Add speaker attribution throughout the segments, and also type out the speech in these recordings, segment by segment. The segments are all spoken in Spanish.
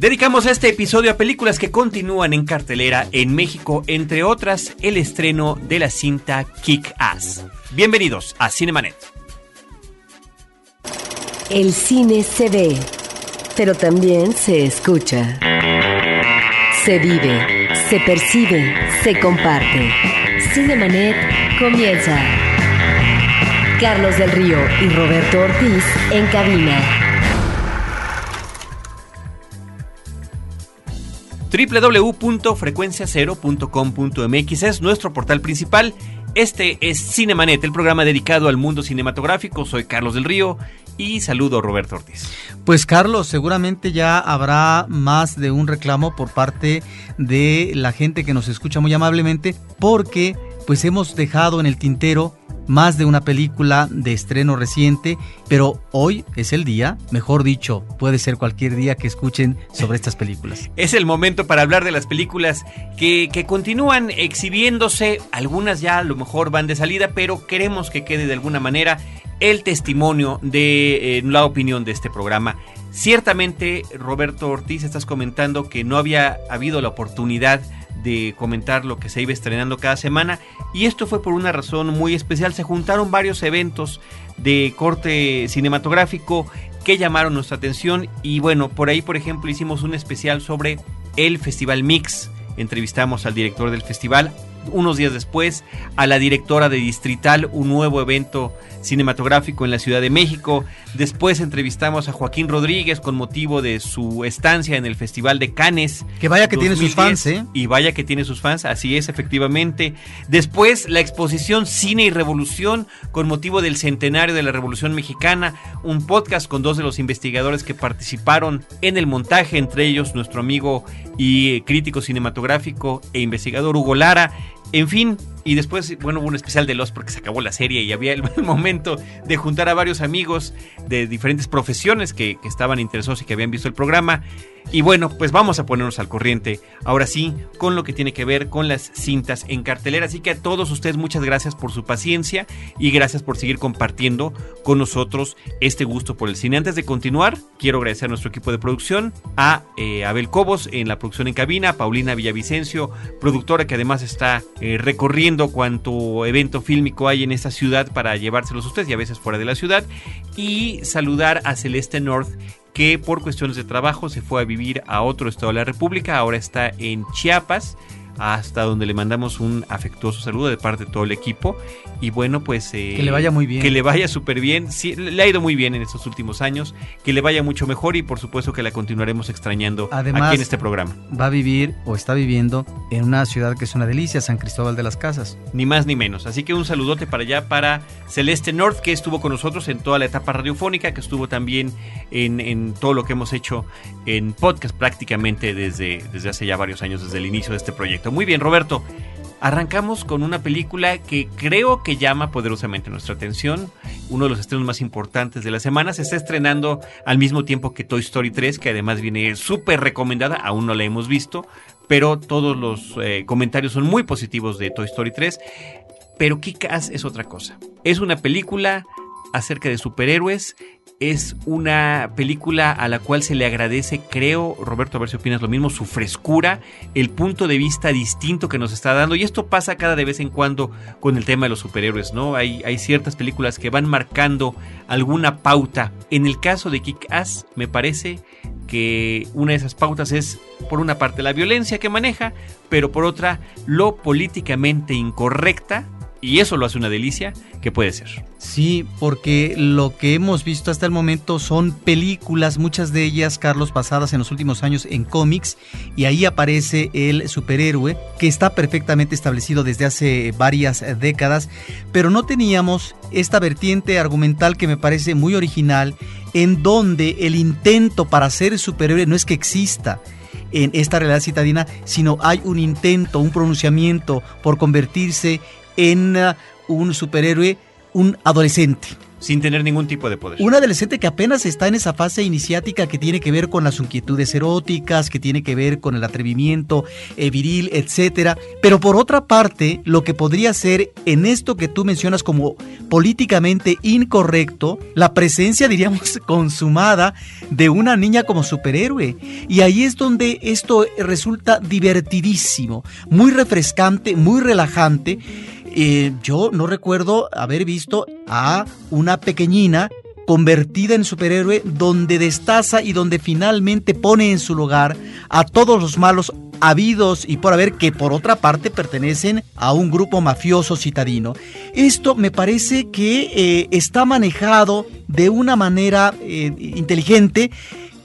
Speaker 1: Dedicamos este episodio a películas que continúan en cartelera en México, entre otras el estreno de la cinta Kick Ass. Bienvenidos a Cinemanet.
Speaker 2: El cine se ve, pero también se escucha. Se vive, se percibe, se comparte. Cinemanet comienza. Carlos del Río y Roberto Ortiz en cabina.
Speaker 1: www.frecuenciacero.com.mx es nuestro portal principal. Este es Cinemanet, el programa dedicado al mundo cinematográfico. Soy Carlos del Río y saludo a Roberto Ortiz.
Speaker 3: Pues Carlos, seguramente ya habrá más de un reclamo por parte de la gente que nos escucha muy amablemente porque pues hemos dejado en el tintero más de una película de estreno reciente, pero hoy es el día, mejor dicho, puede ser cualquier día que escuchen sobre estas películas.
Speaker 1: Es el momento para hablar de las películas que, continúan exhibiéndose, algunas ya a lo mejor van de salida, pero queremos que quede de alguna manera el testimonio de eh, la opinión de este programa. Ciertamente, Roberto Ortiz, estás comentando que no había habido la oportunidad comentar lo que se iba estrenando cada semana y esto fue por una razón muy especial. Se juntaron varios eventos de corte cinematográfico que llamaron nuestra atención y bueno, por ahí por ejemplo hicimos un especial sobre el Festival Mix. Entrevistamos al director del festival, unos días después a la directora de Distrital, un nuevo evento cinematográfico en la Ciudad de México. Después entrevistamos a Joaquín Rodríguez con motivo de su estancia en el Festival de Cannes.
Speaker 3: Que vaya que tiene sus fans, ¿eh?
Speaker 1: Y vaya que tiene sus fans, así es, efectivamente. Después la exposición Cine y Revolución con motivo del centenario de la Revolución Mexicana, un podcast con dos de los investigadores que participaron en el montaje, entre ellos nuestro amigo y crítico cinematográfico e investigador Hugo Lara. En fin, y después, bueno, hubo un especial de Los porque se acabó la serie y había el, momento de juntar a varios amigos de diferentes profesiones que, que estaban interesados y que habían visto el programa. Y bueno, pues vamos a ponernos al corriente, ahora sí, con lo que tiene que ver con las cintas en cartelera. Así que a todos ustedes muchas gracias por su paciencia y gracias por seguir compartiendo con nosotros este gusto por el cine. Antes de continuar, quiero agradecer a nuestro equipo de producción, a eh, Abel Cobos en la producción en cabina, a Paulina Villavicencio, productora que además está eh, recorriendo cuanto evento fílmico hay en esta ciudad para llevárselos a ustedes y a veces fuera de la ciudad. Y saludar a Celeste North que por cuestiones de trabajo se fue a vivir a otro estado de la República, ahora está en Chiapas hasta donde le mandamos un afectuoso saludo de parte de todo el equipo. Y bueno, pues...
Speaker 3: Eh, que le vaya muy bien.
Speaker 1: Que le vaya súper bien. Sí, le ha ido muy bien en estos últimos años. Que le vaya mucho mejor y por supuesto que la continuaremos extrañando
Speaker 3: Además,
Speaker 1: aquí en este programa.
Speaker 3: Va a vivir o está viviendo en una ciudad que es una delicia, San Cristóbal de las Casas.
Speaker 1: Ni más ni menos. Así que un saludote para allá para Celeste North, que estuvo con nosotros en toda la etapa radiofónica, que estuvo también en, en todo lo que hemos hecho en podcast prácticamente desde, desde hace ya varios años, desde el inicio de este proyecto. Muy bien, Roberto. Arrancamos con una película que creo que llama poderosamente nuestra atención. Uno de los estrenos más importantes de la semana. Se está estrenando al mismo tiempo que Toy Story 3, que además viene súper recomendada. Aún no la hemos visto, pero todos los eh, comentarios son muy positivos de Toy Story 3. Pero Kick-Ass es otra cosa. Es una película acerca de superhéroes es una película a la cual se le agradece, creo, Roberto, a ver si opinas lo mismo, su frescura, el punto de vista distinto que nos está dando. Y esto pasa cada de vez en cuando con el tema de los superhéroes, ¿no? Hay, hay ciertas películas que van marcando alguna pauta. En el caso de Kick-Ass, me parece que una de esas pautas es, por una parte, la violencia que maneja, pero por otra, lo políticamente incorrecta y eso lo hace una delicia que puede ser.
Speaker 3: Sí, porque lo que hemos visto hasta el momento son películas, muchas de ellas, Carlos, basadas en los últimos años en cómics, y ahí aparece el superhéroe que está perfectamente establecido desde hace varias décadas, pero no teníamos esta vertiente argumental que me parece muy original, en donde el intento para ser superhéroe no es que exista, en esta realidad citadina, sino hay un intento, un pronunciamiento por convertirse en uh, un superhéroe, un adolescente.
Speaker 1: sin tener ningún tipo de poder.
Speaker 3: Un adolescente que apenas está en esa fase iniciática que tiene que ver con las inquietudes eróticas, que tiene que ver con el atrevimiento eh, viril, etcétera. Pero por otra parte, lo que podría ser en esto que tú mencionas como políticamente incorrecto, la presencia, diríamos, consumada de una niña como superhéroe. Y ahí es donde esto resulta divertidísimo, muy refrescante, muy relajante eh, yo no recuerdo haber visto a una pequeñina convertida en superhéroe donde destaza y donde finalmente pone en su lugar a todos los malos habidos y por haber que por otra parte pertenecen a un grupo mafioso citadino. Esto me parece que eh, está manejado de una manera eh, inteligente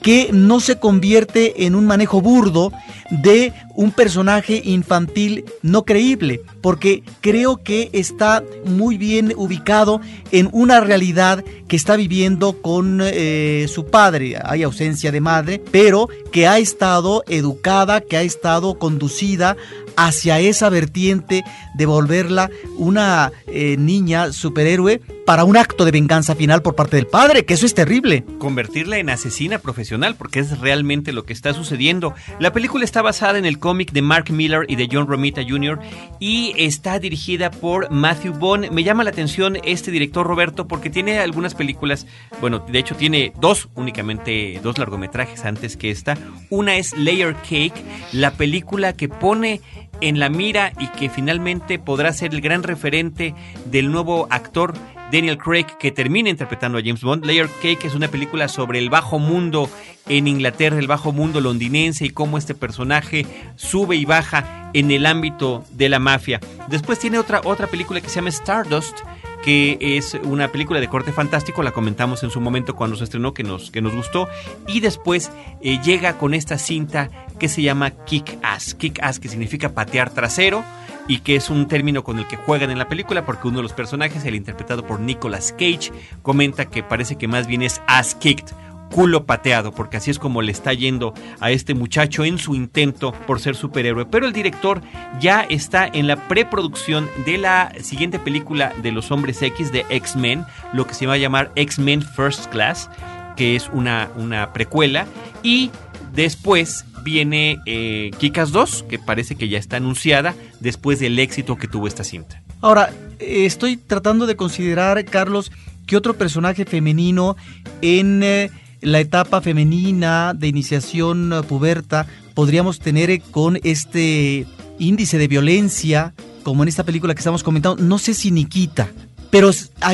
Speaker 3: que no se convierte en un manejo burdo de un personaje infantil no creíble, porque creo que está muy bien ubicado en una realidad que está viviendo con eh, su padre. Hay ausencia de madre, pero que ha estado educada, que ha estado conducida hacia esa vertiente de volverla una eh, niña superhéroe para un acto de venganza final por parte del padre, que eso es terrible.
Speaker 1: Convertirla en asesina profesional, porque es realmente lo que está sucediendo. La película está basada en el cómic de Mark Miller y de John Romita Jr. y está dirigida por Matthew Bond. Me llama la atención este director Roberto porque tiene algunas películas, bueno, de hecho tiene dos, únicamente dos largometrajes antes que esta. Una es Layer Cake, la película que pone en la mira y que finalmente podrá ser el gran referente del nuevo actor Daniel Craig que termina interpretando a James Bond. Layer Cake es una película sobre el bajo mundo en Inglaterra, el bajo mundo londinense y cómo este personaje sube y baja en el ámbito de la mafia. Después tiene otra, otra película que se llama Stardust que es una película de corte fantástico, la comentamos en su momento cuando se estrenó, que nos, que nos gustó, y después eh, llega con esta cinta que se llama Kick Ass, Kick Ass que significa patear trasero, y que es un término con el que juegan en la película porque uno de los personajes, el interpretado por Nicolas Cage, comenta que parece que más bien es ass kicked culo pateado, porque así es como le está yendo a este muchacho en su intento por ser superhéroe. Pero el director ya está en la preproducción de la siguiente película de los hombres X de X-Men, lo que se va a llamar X-Men First Class, que es una, una precuela, y después viene eh, Kikas 2, que parece que ya está anunciada después del éxito que tuvo esta cinta.
Speaker 3: Ahora, estoy tratando de considerar, Carlos, que otro personaje femenino en... Eh, la etapa femenina de iniciación puberta podríamos tener con este índice de violencia, como en esta película que estamos comentando, no sé si Nikita, pero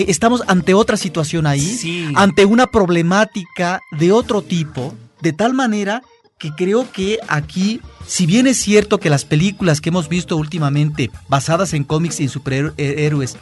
Speaker 3: estamos ante otra situación ahí, ante una problemática de otro tipo, de tal manera que creo que aquí, si bien es cierto que las películas que hemos visto últimamente, basadas en cómics y en superhéroes,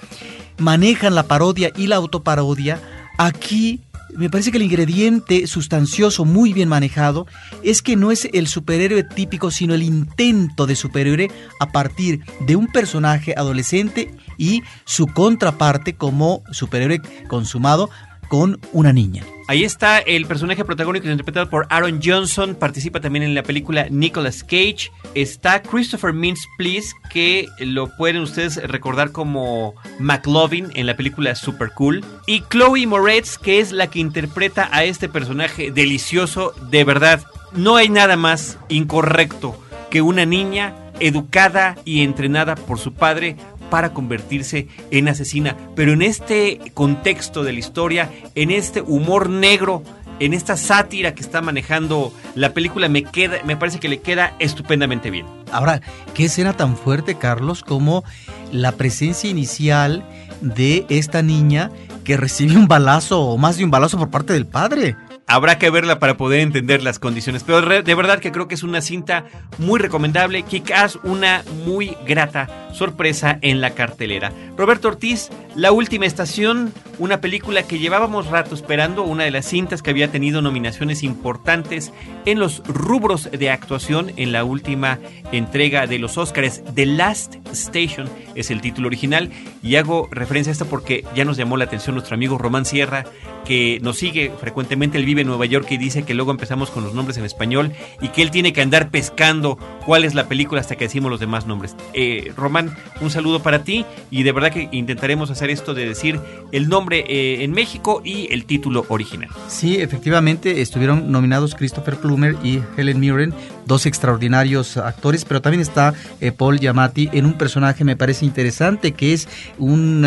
Speaker 3: manejan la parodia y la autoparodia, aquí me parece que el ingrediente sustancioso muy bien manejado es que no es el superhéroe típico, sino el intento de superhéroe a partir de un personaje adolescente y su contraparte como superhéroe consumado con una niña.
Speaker 1: Ahí está el personaje protagónico interpretado por Aaron Johnson. Participa también en la película Nicolas Cage. Está Christopher Mintz Please, que lo pueden ustedes recordar como McLovin en la película Super Cool. Y Chloe Moretz, que es la que interpreta a este personaje delicioso. De verdad, no hay nada más incorrecto que una niña educada y entrenada por su padre para convertirse en asesina. Pero en este contexto de la historia, en este humor negro, en esta sátira que está manejando la película, me, queda, me parece que le queda estupendamente bien.
Speaker 3: Ahora, ¿qué escena tan fuerte, Carlos, como la presencia inicial de esta niña que recibe un balazo o más de un balazo por parte del padre?
Speaker 1: Habrá que verla para poder entender las condiciones. Pero de verdad que creo que es una cinta muy recomendable. Quizás una muy grata sorpresa en la cartelera. Roberto Ortiz, La Última Estación, una película que llevábamos rato esperando, una de las cintas que había tenido nominaciones importantes en los rubros de actuación en la última entrega de los Oscars. The Last Station es el título original y hago referencia a esto porque ya nos llamó la atención nuestro amigo Román Sierra que nos sigue frecuentemente, él vive en Nueva York y dice que luego empezamos con los nombres en español y que él tiene que andar pescando cuál es la película hasta que decimos los demás nombres. Eh, Román, un saludo para ti y de verdad que intentaremos hacer esto de decir el nombre eh, en México y el título original.
Speaker 3: Sí, efectivamente estuvieron nominados Christopher Plummer y Helen Mirren, dos extraordinarios actores, pero también está eh, Paul Giamatti en un personaje me parece interesante que es un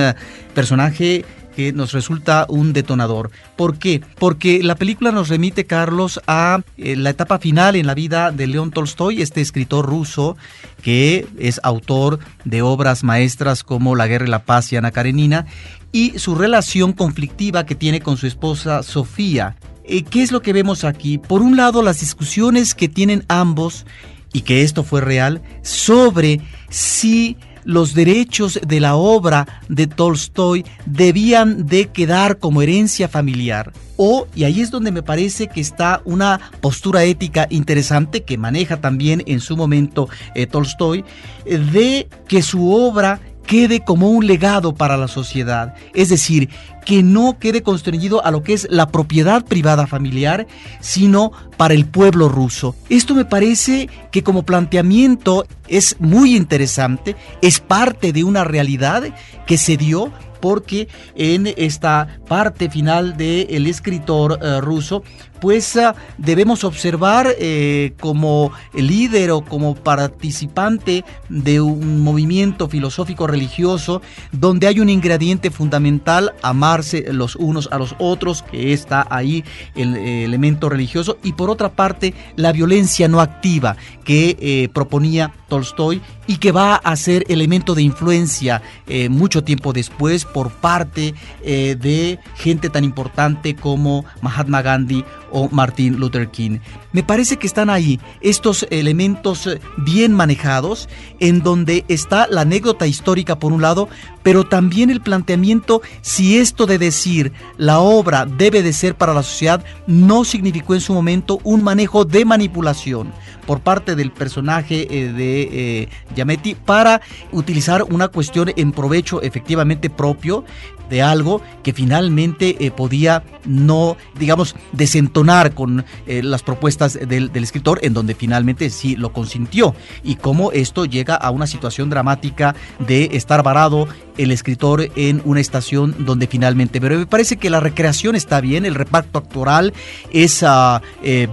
Speaker 3: personaje que nos resulta un detonador. ¿Por qué? Porque la película nos remite, Carlos, a eh, la etapa final en la vida de León Tolstoy, este escritor ruso que es autor de obras maestras como La Guerra y la Paz y Ana Karenina, y su relación conflictiva que tiene con su esposa Sofía. Eh, ¿Qué es lo que vemos aquí? Por un lado, las discusiones que tienen ambos, y que esto fue real, sobre si los derechos de la obra de Tolstoy debían de quedar como herencia familiar. O, y ahí es donde me parece que está una postura ética interesante que maneja también en su momento eh, Tolstoy, de que su obra quede como un legado para la sociedad, es decir, que no quede constreñido a lo que es la propiedad privada familiar, sino para el pueblo ruso. Esto me parece que como planteamiento es muy interesante, es parte de una realidad que se dio porque en esta parte final del escritor eh, ruso pues debemos observar eh, como líder o como participante de un movimiento filosófico religioso donde hay un ingrediente fundamental, amarse los unos a los otros, que está ahí el, elemento religioso, y por otra parte la violencia no activa que eh, proponía Tolstoy y que va a ser elemento de influencia eh, mucho tiempo después por parte de gente tan importante como Mahatma Gandhi o Martin Luther King. Me parece que están ahí estos elementos eh, bien manejados, en donde está la anécdota histórica por un lado, pero también el planteamiento si esto de decir la obra debe de ser para la sociedad no significó en su momento un manejo de manipulación por parte del personaje eh, de eh, para utilizar una cuestión en provecho efectivamente propio de algo que finalmente eh, podía no, digamos, desentonar con las propuestas del, escritor, en donde finalmente sí lo consintió. Y cómo esto llega a una situación dramática de estar varado el escritor en una estación donde finalmente... Pero me parece que la recreación está bien, el reparto actoral es ah,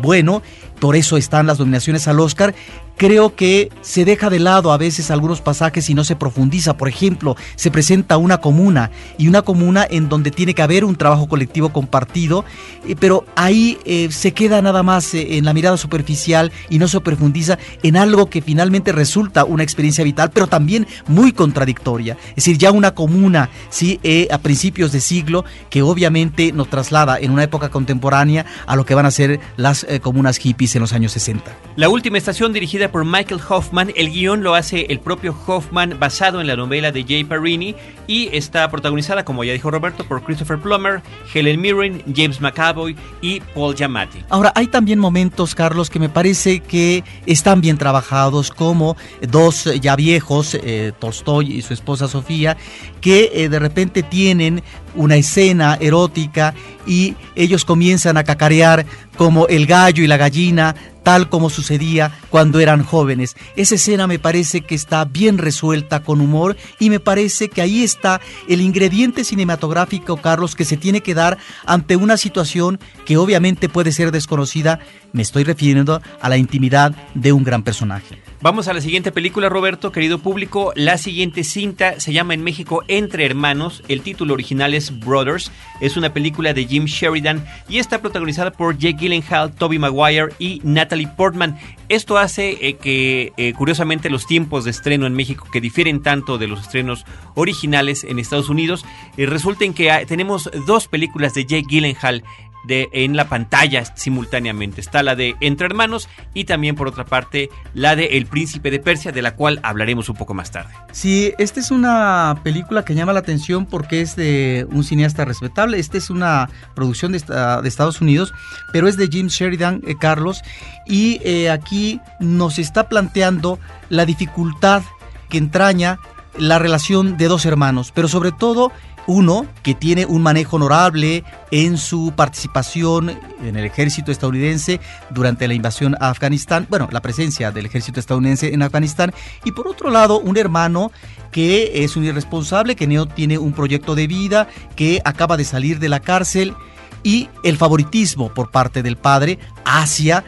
Speaker 3: bueno, por eso están las nominaciones al Oscar creo que se deja de lado a veces algunos pasajes y no se profundiza. Por ejemplo, se presenta una comuna y una comuna en donde tiene que haber un trabajo colectivo compartido, eh, pero ahí eh, se queda nada más eh, en la mirada superficial y no se profundiza en algo que finalmente resulta una experiencia vital, pero también muy contradictoria. Es decir, ya una comuna, ¿sí? a principios de siglo, que obviamente nos traslada en una época contemporánea a lo que van a ser las comunas hippies en los años 60.
Speaker 1: La última estación dirigida por Michael Hoffman. El guion lo hace el propio Hoffman basado en la novela de Jay Parini y está protagonizada, como ya dijo Roberto, por Christopher Plummer, Helen Mirren, James McAvoy y Paul Giamatti.
Speaker 3: Ahora, hay también momentos, Carlos, que me parece que están bien trabajados, como dos ya viejos, eh, Tolstoy y su esposa Sofía, que eh, de repente tienen una escena erótica y ellos comienzan a cacarear como el gallo y la gallina, tal como sucedía cuando eran jóvenes. Esa escena me parece que está bien resuelta con humor y me parece que ahí está el ingrediente cinematográfico, Carlos, que se tiene que dar ante una situación que obviamente puede ser desconocida. Me estoy refiriendo a la intimidad de un gran personaje.
Speaker 1: Vamos a la siguiente película, Roberto, querido público. La siguiente cinta se llama en México Entre Hermanos. El título original es Brothers. Es una película de Jim Sheridan y está protagonizada por Jake Gyllenhaal, Toby Maguire y Natalie Portman. Esto hace eh, que, eh, curiosamente, los tiempos de estreno en México, que difieren tanto de los estrenos originales en Estados Unidos, eh, resulten que ah, tenemos dos películas de Jake Gyllenhaal de, en la pantalla simultáneamente. Está la de Entre Hermanos y también por otra parte la de El Príncipe de Persia, de la cual hablaremos un poco más tarde.
Speaker 3: Sí, esta es una película que llama la atención porque es de un cineasta respetable. Esta es una producción de, Estados Unidos, pero es de Jim Sheridan, eh, Carlos, y eh, aquí nos está planteando la dificultad que entraña la relación de dos hermanos, pero sobre todo Uno, que tiene un manejo honorable en su participación en el ejército estadounidense durante la invasión a Afganistán, bueno, la presencia del ejército estadounidense en Afganistán, y por otro lado, un hermano que es un irresponsable, que no tiene un proyecto de vida, que acaba de salir de la cárcel, y el favoritismo por parte del padre hacia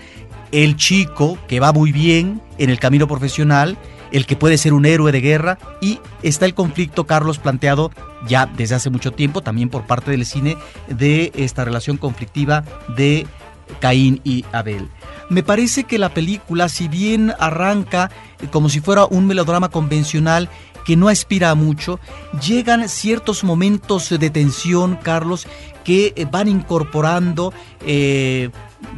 Speaker 3: el chico que va muy bien en el camino profesional, el que puede ser un héroe de guerra y está el conflicto, Carlos, planteado ya desde hace mucho tiempo, también por parte del cine, de esta relación conflictiva de Caín y Abel. Me parece que la película, si bien arranca como si fuera un melodrama convencional, que no aspira a mucho, llegan ciertos momentos de tensión, Carlos, que van incorporando eh,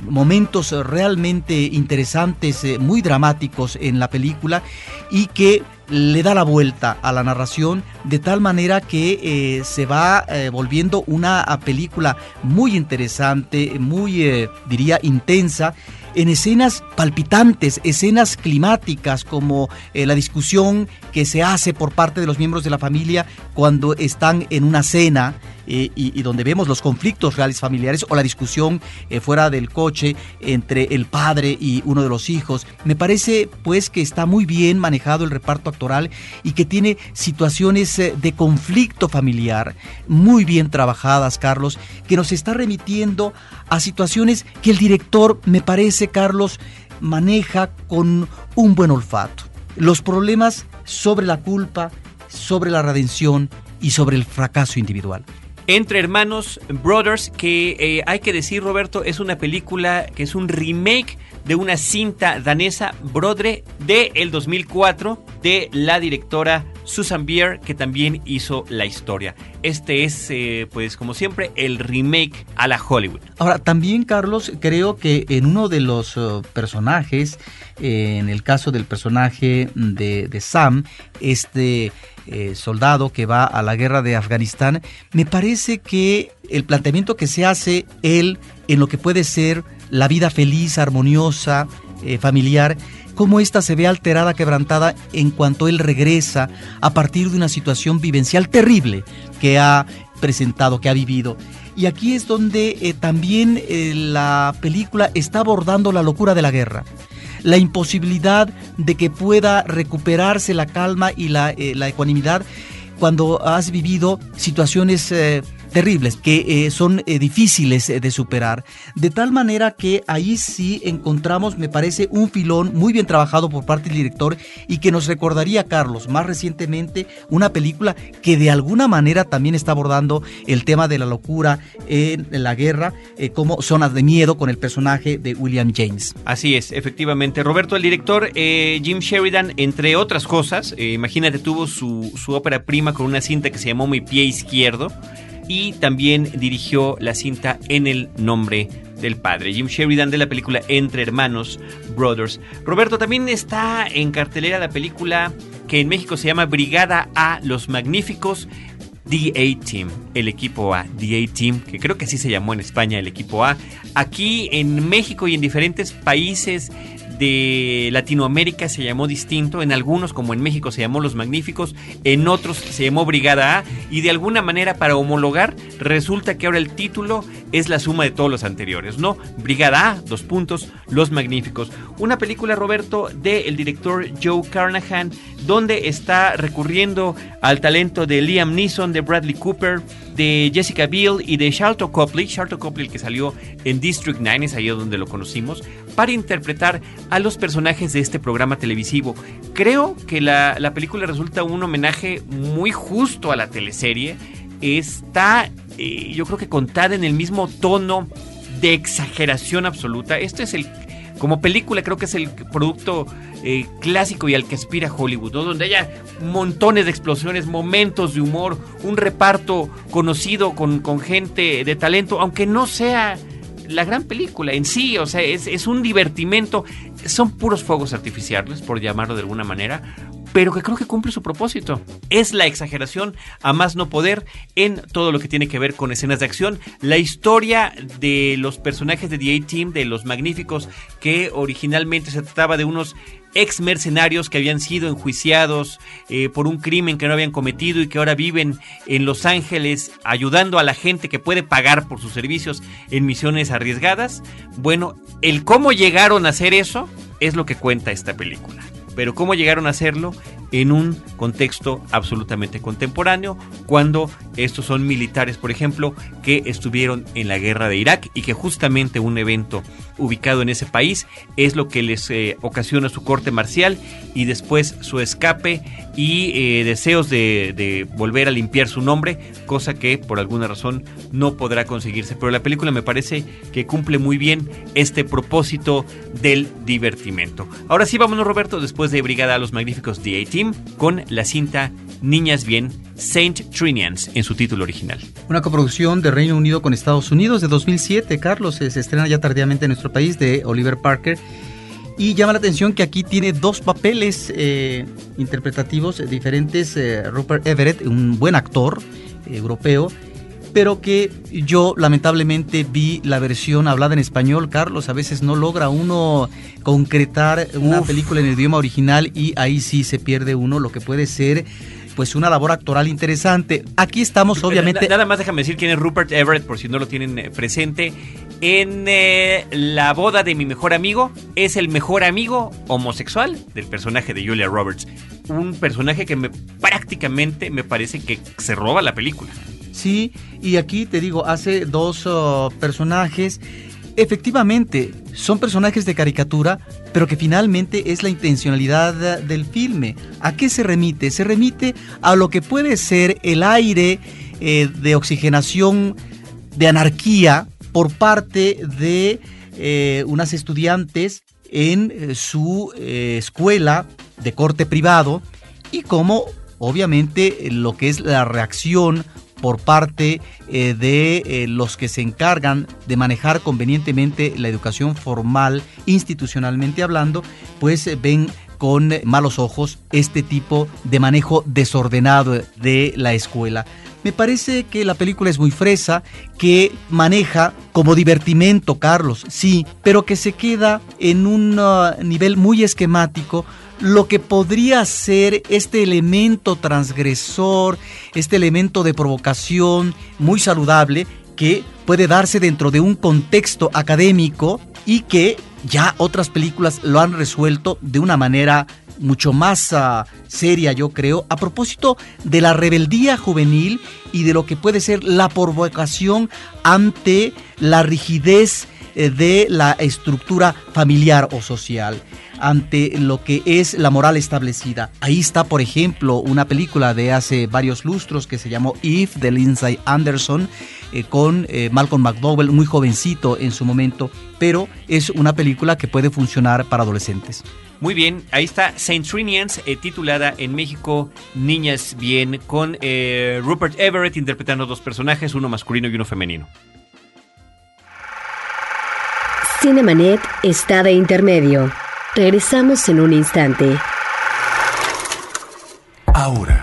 Speaker 3: momentos realmente interesantes, eh, muy dramáticos en la película y que le da la vuelta a la narración de tal manera que eh, se va eh, volviendo una película muy interesante, muy, diría, intensa en escenas palpitantes, escenas climáticas como la discusión que se hace por parte de los miembros de la familia cuando están en una cena eh, y, donde vemos los conflictos reales familiares o la discusión eh, fuera del coche entre el padre y uno de los hijos. Me parece pues que está muy bien manejado el reparto actoral y que tiene situaciones eh, de conflicto familiar muy bien trabajadas, Carlos, que nos está remitiendo a situaciones que el director, me parece, Carlos, maneja con un buen olfato. Los problemas sobre la culpa, sobre la redención y sobre el fracaso individual.
Speaker 1: Entre Hermanos Brothers, que eh, hay que decir, Roberto, es una película que es un remake de una cinta danesa, Brodre, de el 2004, de la directora Susan Bier, que también hizo la historia. Este es, eh, pues como siempre, el remake a la Hollywood.
Speaker 3: Ahora, también, Carlos, creo que en uno de los uh, personajes, eh, en el caso del personaje de, Sam, este eh, soldado que va a la guerra de Afganistán, me parece que el planteamiento que se hace él en lo que puede ser la vida feliz, armoniosa, eh, familiar, cómo ésta se ve alterada, quebrantada en cuanto él regresa a partir de una situación vivencial terrible que ha presentado, que ha vivido. Y aquí es donde eh, también la película está abordando la locura de la guerra la imposibilidad de que pueda recuperarse la calma y la, eh, la ecuanimidad cuando has vivido situaciones eh, terribles, que eh, son eh, difíciles eh, de superar. De tal manera que ahí sí encontramos, me parece, un filón muy bien trabajado por parte del director y que nos recordaría, Carlos, más recientemente, una película que de alguna manera también está abordando el tema de la locura en la guerra, como Zonas de Miedo con el personaje de William James.
Speaker 1: Así es, efectivamente. Roberto, el director Jim Sheridan, entre otras cosas, imagínate, tuvo su, su ópera prima con una cinta que se llamó Mi pie izquierdo y también dirigió la cinta En el nombre del padre. Jim Sheridan de la película Entre Hermanos Brothers. Roberto, también está en cartelera la película que en México se llama Brigada A Los Magníficos. DA Team, el equipo A, DA Team, que creo que así se llamó en España el equipo A. Aquí en México y en diferentes países de Latinoamérica se llamó distinto, en algunos como en México se llamó Los Magníficos, en otros se llamó Brigada A y de alguna manera para homologar resulta que ahora el título es la suma de todos los anteriores, ¿no? Brigada A, dos puntos, Los Magníficos. Una película, Roberto, del director Joe Carnahan, donde está recurriendo al talento de Liam Neeson, de Bradley Cooper, de Jessica Biel y de Charlton Copley, Charlton Copley el que salió en District 9, es ahí donde lo conocimos, para interpretar a los personajes de este programa televisivo. Creo que la, película resulta un homenaje muy justo a la teleserie. Está, eh, yo creo que contada en el mismo tono de exageración absoluta. Esto es el como película creo que es el producto eh, clásico y al que aspira Hollywood, donde haya montones de explosiones, momentos de humor, un reparto conocido con, con gente de talento, aunque no sea la gran película en sí, o sea, es, es, un divertimento, son puros fuegos artificiales, por llamarlo de alguna manera, pero que creo que cumple su propósito. Es la exageración a más no poder en todo lo que tiene que ver con escenas de acción. La historia de los personajes de The A-Team, de los magníficos, que originalmente se trataba de unos ex mercenarios que habían sido enjuiciados eh, por un crimen que no habían cometido y que ahora viven en Los Ángeles ayudando a la gente que puede pagar por sus servicios en misiones arriesgadas. Bueno, el cómo llegaron a hacer eso es lo que cuenta esta película. Pero cómo llegaron a hacerlo en un contexto absolutamente contemporáneo, cuando estos son militares, por ejemplo, que estuvieron en la guerra de Irak y que justamente un evento ubicado en ese país es lo que les eh, ocasiona su corte marcial y después su escape y eh, deseos de, volver a limpiar su nombre, cosa que por alguna razón no podrá conseguirse. Pero la película me parece que cumple muy bien este propósito del divertimento. Ahora sí, vámonos Roberto, después de Brigada a los Magníficos D18. Con la cinta Niñas Bien, Saint Trinians en su título original.
Speaker 3: Una coproducción de Reino Unido con Estados Unidos de 2007, Carlos, eh, se estrena ya tardíamente en nuestro país de Oliver Parker. Y llama la atención que aquí tiene dos papeles eh, interpretativos eh, diferentes. Rupert Everett, un buen actor europeo, pero que yo lamentablemente vi la versión hablada en español, Carlos. A veces no logra uno concretar una Uf. película en el idioma original y ahí sí se pierde uno lo que puede ser pues una labor actoral interesante. Aquí estamos obviamente...
Speaker 1: Nada más déjame decir quién es Rupert Everett, por si no lo tienen eh, presente. En eh, la boda de mi mejor amigo, es el mejor amigo homosexual del personaje de Julia Roberts. Un personaje que me, prácticamente me parece que se roba la película.
Speaker 3: Sí, y aquí te digo, hace dos uh, personajes efectivamente son personajes de caricatura, pero que finalmente es la intencionalidad del filme. ¿A qué se remite? Se remite a lo que puede ser el aire eh, de oxigenación, de anarquía por parte de eh, unas estudiantes en eh, su eh, escuela de corte privado y cómo obviamente lo que es la reacción por parte de los que se encargan de manejar convenientemente la educación formal, institucionalmente hablando, pues ven con malos ojos este tipo de manejo desordenado de la escuela. Me parece que la película es muy fresa, que maneja como divertimento, Carlos, sí, pero que se queda en un uh, nivel muy esquemático. Lo que podría ser este elemento transgresor, este elemento de provocación muy saludable que puede darse dentro de un contexto académico y que ya otras películas lo han resuelto de una manera mucho más uh, seria, yo creo, a propósito de la rebeldía juvenil y de lo que puede ser la provocación ante la rigidez eh, de la estructura familiar o social ante lo que es la moral establecida. Ahí está, por ejemplo, una película de hace varios lustros que se llamó If de Lindsay Anderson eh, con eh, Malcolm McDowell, muy jovencito en su momento, pero es una película que puede funcionar para adolescentes.
Speaker 1: Muy bien, ahí está Saint Trinians, eh, titulada en México Niñas Bien, con eh, Rupert Everett interpretando dos personajes, uno masculino y uno femenino.
Speaker 2: Cinemanet está de intermedio. Regresamos en un instante.
Speaker 4: Ahora,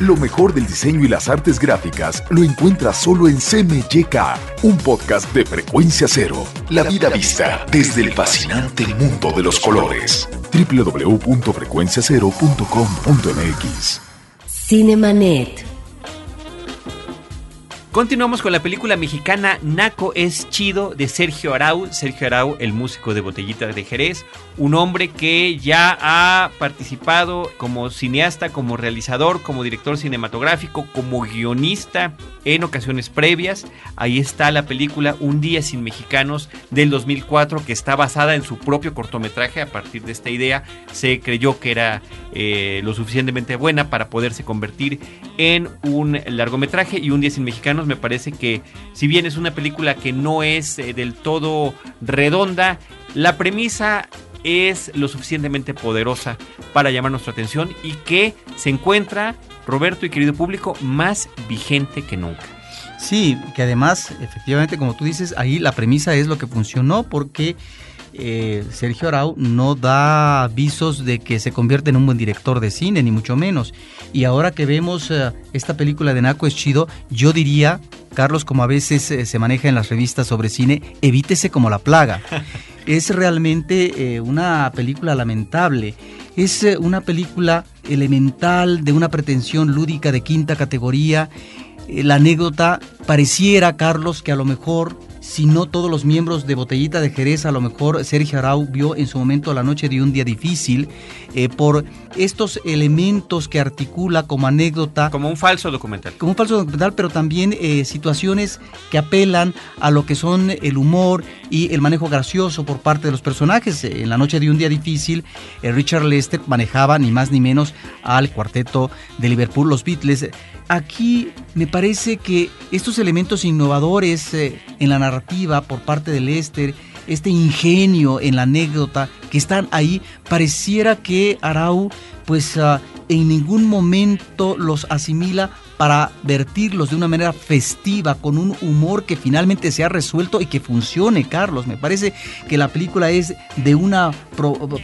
Speaker 4: Lo mejor del diseño y las artes gráficas lo encuentras solo en CMYK, un podcast de frecuencia cero. La vida vista desde el fascinante mundo de los colores. www.frecuenciacero.com.mx
Speaker 2: Cinemanet.
Speaker 1: Continuamos con la película mexicana Naco es chido de Sergio Arau. Sergio Arau, el músico de Botellita de Jerez, un hombre que ya ha participado como cineasta, como realizador, como director cinematográfico, como guionista en ocasiones previas. Ahí está la película Un día sin mexicanos del 2004 que está basada en su propio cortometraje. A partir de esta idea se creyó que era eh, lo suficientemente buena para poderse convertir en un largometraje y Un día sin mexicanos me parece que si bien es una película que no es eh, del todo redonda, la premisa es lo suficientemente poderosa para llamar nuestra atención y que se encuentra, Roberto y querido público, más vigente que nunca.
Speaker 3: Sí, que además, efectivamente, como tú dices, ahí la premisa es lo que funcionó porque eh, Sergio Arau no da avisos de que se convierte en un buen director de cine, ni mucho menos. Y ahora que vemos eh, esta película de Naco es chido, yo diría, Carlos, como a veces eh, se maneja en las revistas sobre cine, evítese como la plaga. es realmente una película lamentable. Es una película elemental de una pretensión lúdica de quinta categoría. La anécdota pareciera, Carlos, que a lo mejor si no todos los miembros de Botellita de Jerez, a lo mejor Sergio Arau vio en su momento la noche de un día difícil eh, por estos elementos que articula como anécdota.
Speaker 1: Como un falso documental.
Speaker 3: Como un falso documental, pero también eh, situaciones que apelan a lo que son el humor y el manejo gracioso por parte de los personajes. En la noche de un día difícil, eh, Richard Lester manejaba ni más ni menos al cuarteto de Liverpool, los Beatles aquí me parece que estos elementos innovadores eh, en la narrativa por parte de Lester, este ingenio en la anécdota que están ahí, pareciera que Arau pues ah, en ningún momento los asimila para vertirlos de una manera festiva, con un humor que finalmente se ha resuelto y que funcione, Carlos. Me parece que la película es de una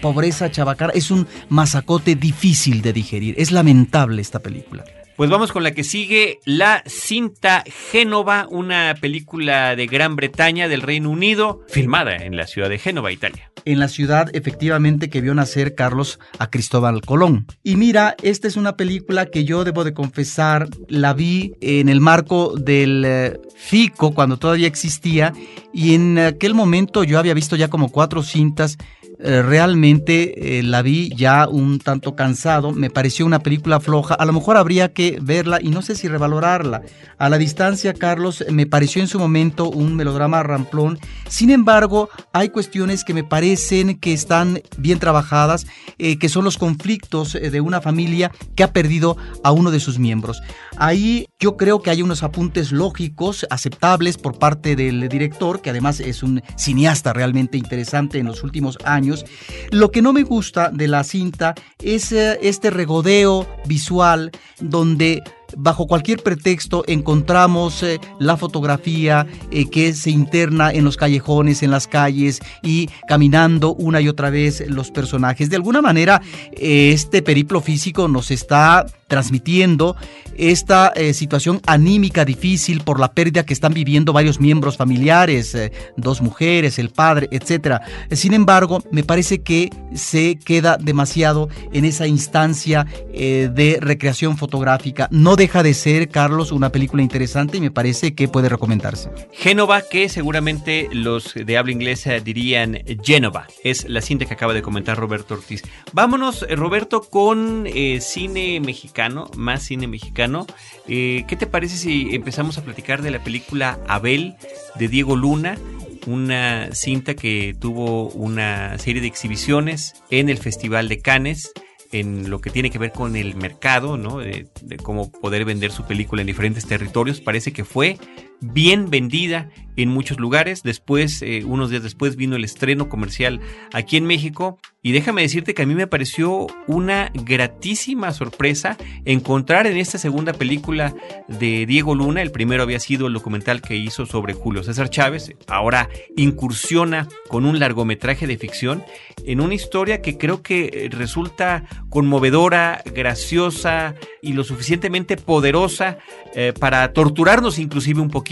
Speaker 3: pobreza chabacara, es un masacote difícil de digerir. Es lamentable esta película.
Speaker 1: Pues vamos con la que sigue, La Cinta Génova, una película de Gran Bretaña, del Reino Unido, filmada en la ciudad de Génova, Italia.
Speaker 3: En la ciudad, efectivamente, que vio nacer Carlos a Cristóbal Colón. Y mira, esta es una película que yo debo de confesar, la vi en el marco del eh, FICO, cuando todavía existía, y en aquel momento yo había visto ya como cuatro cintas eh, realmente eh, la vi ya un tanto cansado, me pareció una película floja, a lo mejor habría que verla y no sé si revalorarla. A la distancia, Carlos, me pareció en su momento un melodrama ramplón, sin embargo, hay cuestiones que me parecen que están bien trabajadas, eh, que son los conflictos de una familia que ha perdido a uno de sus miembros. Ahí yo creo que hay unos apuntes lógicos, aceptables por parte del director, que además es un cineasta realmente interesante en los últimos años. Lo que no me gusta de la cinta es eh, este regodeo visual donde bajo cualquier pretexto encontramos eh, la fotografía eh, que se interna en los callejones, en las calles y caminando una y otra vez los personajes. De alguna manera, este periplo físico nos está transmitiendo esta eh, situación anímica difícil por la pérdida que están viviendo varios miembros familiares, eh, dos mujeres, el padre, etc. Sin embargo, me parece que se queda demasiado en esa instancia eh, de recreación fotográfica. No deja de ser, Carlos, una película interesante y me parece que puede recomendarse.
Speaker 1: Génova, que seguramente los de habla inglesa dirían Génova, es la cinta que acaba de comentar Roberto Ortiz. Vámonos, Roberto, con cine mexicano más cine mexicano. Eh, ¿Qué te parece si empezamos a platicar de la película Abel de Diego Luna? Una cinta que tuvo una serie de exhibiciones en el Festival de Cannes en lo que tiene que ver con el mercado, ¿no? De, cómo poder vender su película en diferentes territorios. Parece que fue bien vendida en muchos lugares. Después, eh, unos días después, vino el estreno comercial aquí en México. Y déjame decirte que a mí me pareció una gratísima sorpresa encontrar en esta segunda película de Diego Luna, el primero había sido el documental que hizo sobre Julio César Chávez, ahora incursiona con un largometraje de ficción en una historia que creo que resulta conmovedora, graciosa y lo suficientemente poderosa eh, para torturarnos inclusive un poquito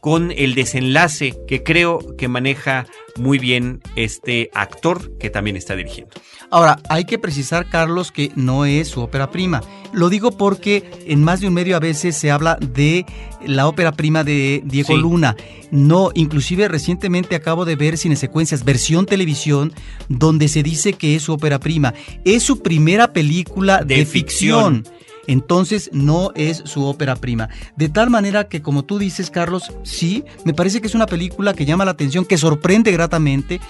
Speaker 1: con el desenlace que creo que maneja muy bien este actor que también está dirigiendo.
Speaker 3: Ahora, hay que precisar, Carlos, que no es su ópera prima. Lo digo porque en más de un medio a veces se habla de la ópera prima de Diego Luna. No, inclusive recientemente acabo de ver Cine Secuencias, versión televisión, donde se dice que es su ópera prima. Es su primera película de, ficción entonces no es su ópera prima. De tal manera que, como tú dices, Carlos, sí, me parece que es una película que llama la atención, que sorprende gratamente.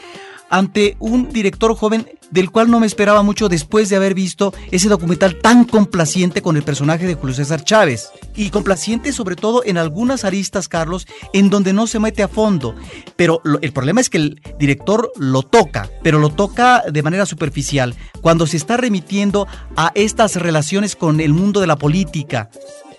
Speaker 3: Ante un director joven del cual no me esperaba mucho después de haber visto ese documental tan complaciente con el personaje de Julio César Chávez. Y complaciente sobre todo en algunas aristas, Carlos, en donde no se mete a fondo. Pero el problema es que el director lo toca, pero lo toca de manera superficial, cuando se está remitiendo a estas relaciones con el mundo de la política,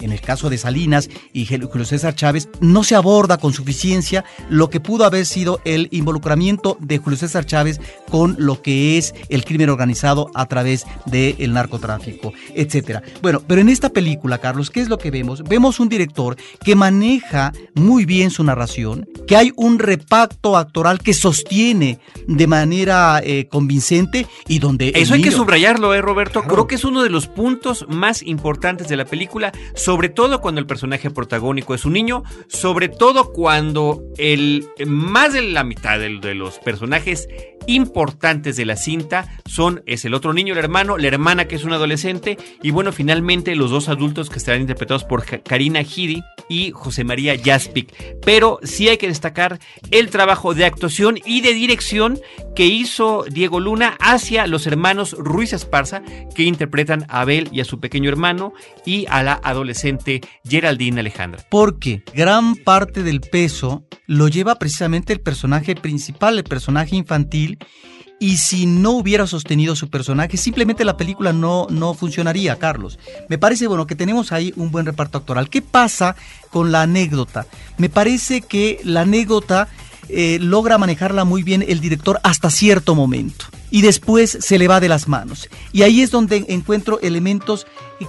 Speaker 3: en el caso de Salinas y Julio César Chávez, no se aborda con suficiencia lo que pudo haber sido el involucramiento de Julio César Chávez con lo que es el crimen organizado a través del narcotráfico, etcétera. Bueno, pero en esta película, Carlos, ¿qué es lo que vemos? Vemos un director que maneja muy bien su narración, que hay un repacto actoral que sostiene de manera eh, convincente y donde...
Speaker 1: Eso hay que subrayarlo, ¿eh, Roberto? Creo que es uno de los puntos más importantes de la película sobre todo cuando el personaje protagónico es un niño, sobre todo cuando el más de la mitad de, de los personajes importantes de la cinta son es el otro niño, el hermano, la hermana que es un adolescente y bueno, finalmente los dos adultos que estarán interpretados por Karina Gidi y José María Jaspic. Pero sí hay que destacar el trabajo de actuación y de dirección que hizo Diego Luna hacia los hermanos Ruiz Esparza que interpretan a Abel y a su pequeño hermano y a la adolescente Geraldine Alejandra.
Speaker 3: Porque gran parte del peso lo lleva precisamente el personaje principal, el personaje infantil, y si no hubiera sostenido su personaje, simplemente la película no, no funcionaría, Carlos. Me parece, bueno, que tenemos ahí un buen reparto actoral. ¿Qué pasa con la anécdota? Me parece que la anécdota eh, logra manejarla muy bien el director hasta cierto momento. Y después se le va de las manos. Y ahí es donde encuentro elementos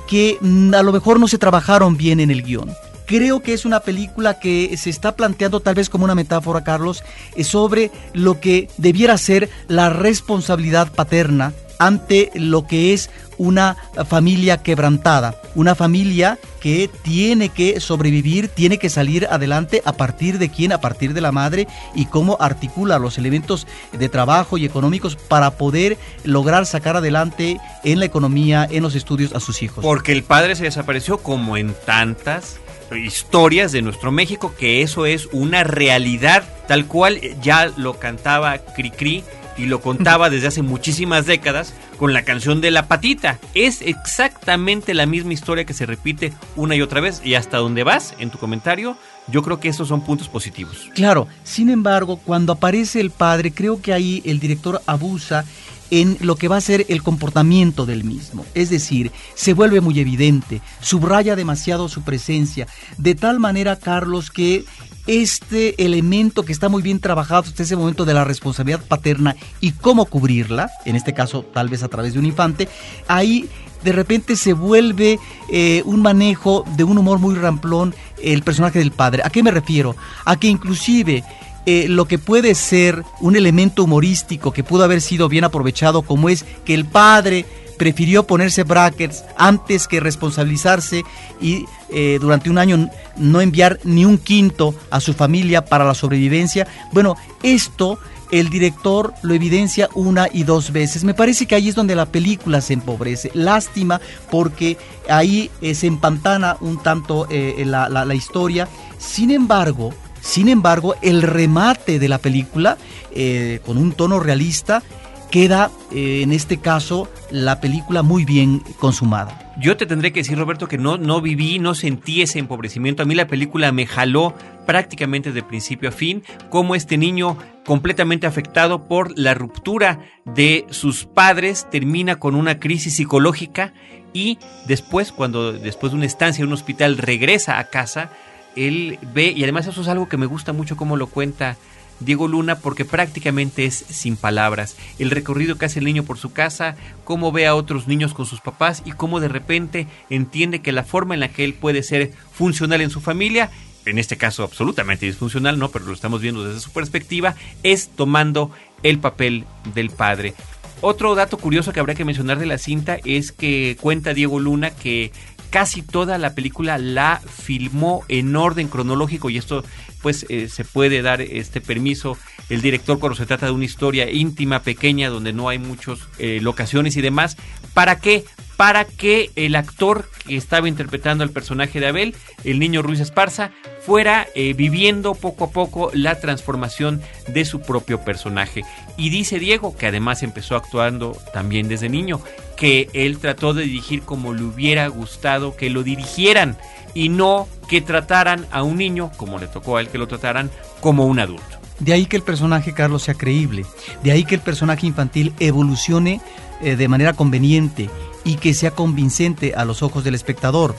Speaker 3: que mm, a lo mejor no se trabajaron bien en el guion. Creo que es una película que se está planteando tal vez como una metáfora, Carlos, eh, sobre lo que debiera ser la responsabilidad paterna ante lo que es una familia quebrantada, una familia que tiene que sobrevivir, tiene que salir adelante a partir de quién, a partir de la madre y cómo articula los elementos de trabajo y económicos para poder lograr sacar adelante en la economía, en los estudios a sus hijos.
Speaker 1: Porque el padre se desapareció como en tantas historias de nuestro México, que eso es una realidad tal cual ya lo cantaba Cricri y lo contaba desde hace muchísimas décadas con la canción de La Patita. Es exactamente la misma historia que se repite una y otra vez y hasta donde vas en tu comentario. Yo creo que estos son puntos positivos.
Speaker 3: Claro, sin embargo, cuando aparece el padre, creo que ahí el director abusa en lo que va a ser el comportamiento del mismo. Es decir, se vuelve muy evidente, subraya demasiado su presencia, de tal manera, Carlos, que este elemento que está muy bien trabajado hasta ese momento de la responsabilidad paterna y cómo cubrirla, en este caso tal vez a través de un infante, ahí de repente se vuelve eh, un manejo de un humor muy ramplón el personaje del padre. ¿A qué me refiero? A que inclusive eh, lo que puede ser un elemento humorístico que pudo haber sido bien aprovechado, como es que el padre prefirió ponerse brackets antes que responsabilizarse y eh, durante un año no enviar ni un quinto a su familia para la sobrevivencia. Bueno, esto el director lo evidencia una y dos veces. Me parece que ahí es donde la película se empobrece. Lástima porque ahí eh, se empantana un tanto la, la historia. Sin embargo, sin embargo, el remate de la película, eh, con un tono realista, queda, eh, en este caso, la película muy bien consumada.
Speaker 1: Yo te tendré que decir, Roberto, que no, no viví, no sentí ese empobrecimiento. A mí la película me jaló prácticamente de principio a fin, como este niño completamente afectado por la ruptura de sus padres termina con una crisis psicológica y después, cuando después de una estancia en un hospital regresa a casa, él ve, y además eso es algo que me gusta mucho como lo cuenta Diego Luna, porque prácticamente es sin palabras. El recorrido que hace el niño por su casa, cómo ve a otros niños con sus papás y cómo de repente entiende que la forma en la que él puede ser funcional en su familia en este caso absolutamente disfuncional, no, pero lo estamos viendo desde su perspectiva, es tomando el papel del padre. Otro dato curioso que habrá que mencionar de la cinta es que cuenta Diego Luna que casi toda la película la filmó en orden cronológico y esto pues eh, se puede dar este permiso el director cuando se trata de una historia íntima, pequeña, donde no hay muchas eh, locaciones y demás. ¿Para qué? Para que el actor que estaba interpretando al personaje de Abel, el niño Ruiz Esparza, fuera eh, viviendo poco a poco la transformación de su propio personaje. Y dice Diego, que además empezó actuando también desde niño, que él trató de dirigir como le hubiera gustado que lo dirigieran y no que trataran a un niño, como le tocó a él que lo trataran, como un adulto.
Speaker 3: De ahí que el personaje Carlos sea creíble, de ahí que el personaje infantil evolucione eh, de manera conveniente y que sea convincente a los ojos del espectador.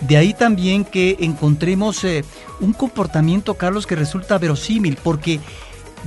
Speaker 3: De ahí también que encontremos eh, un comportamiento, Carlos, que resulta verosímil, porque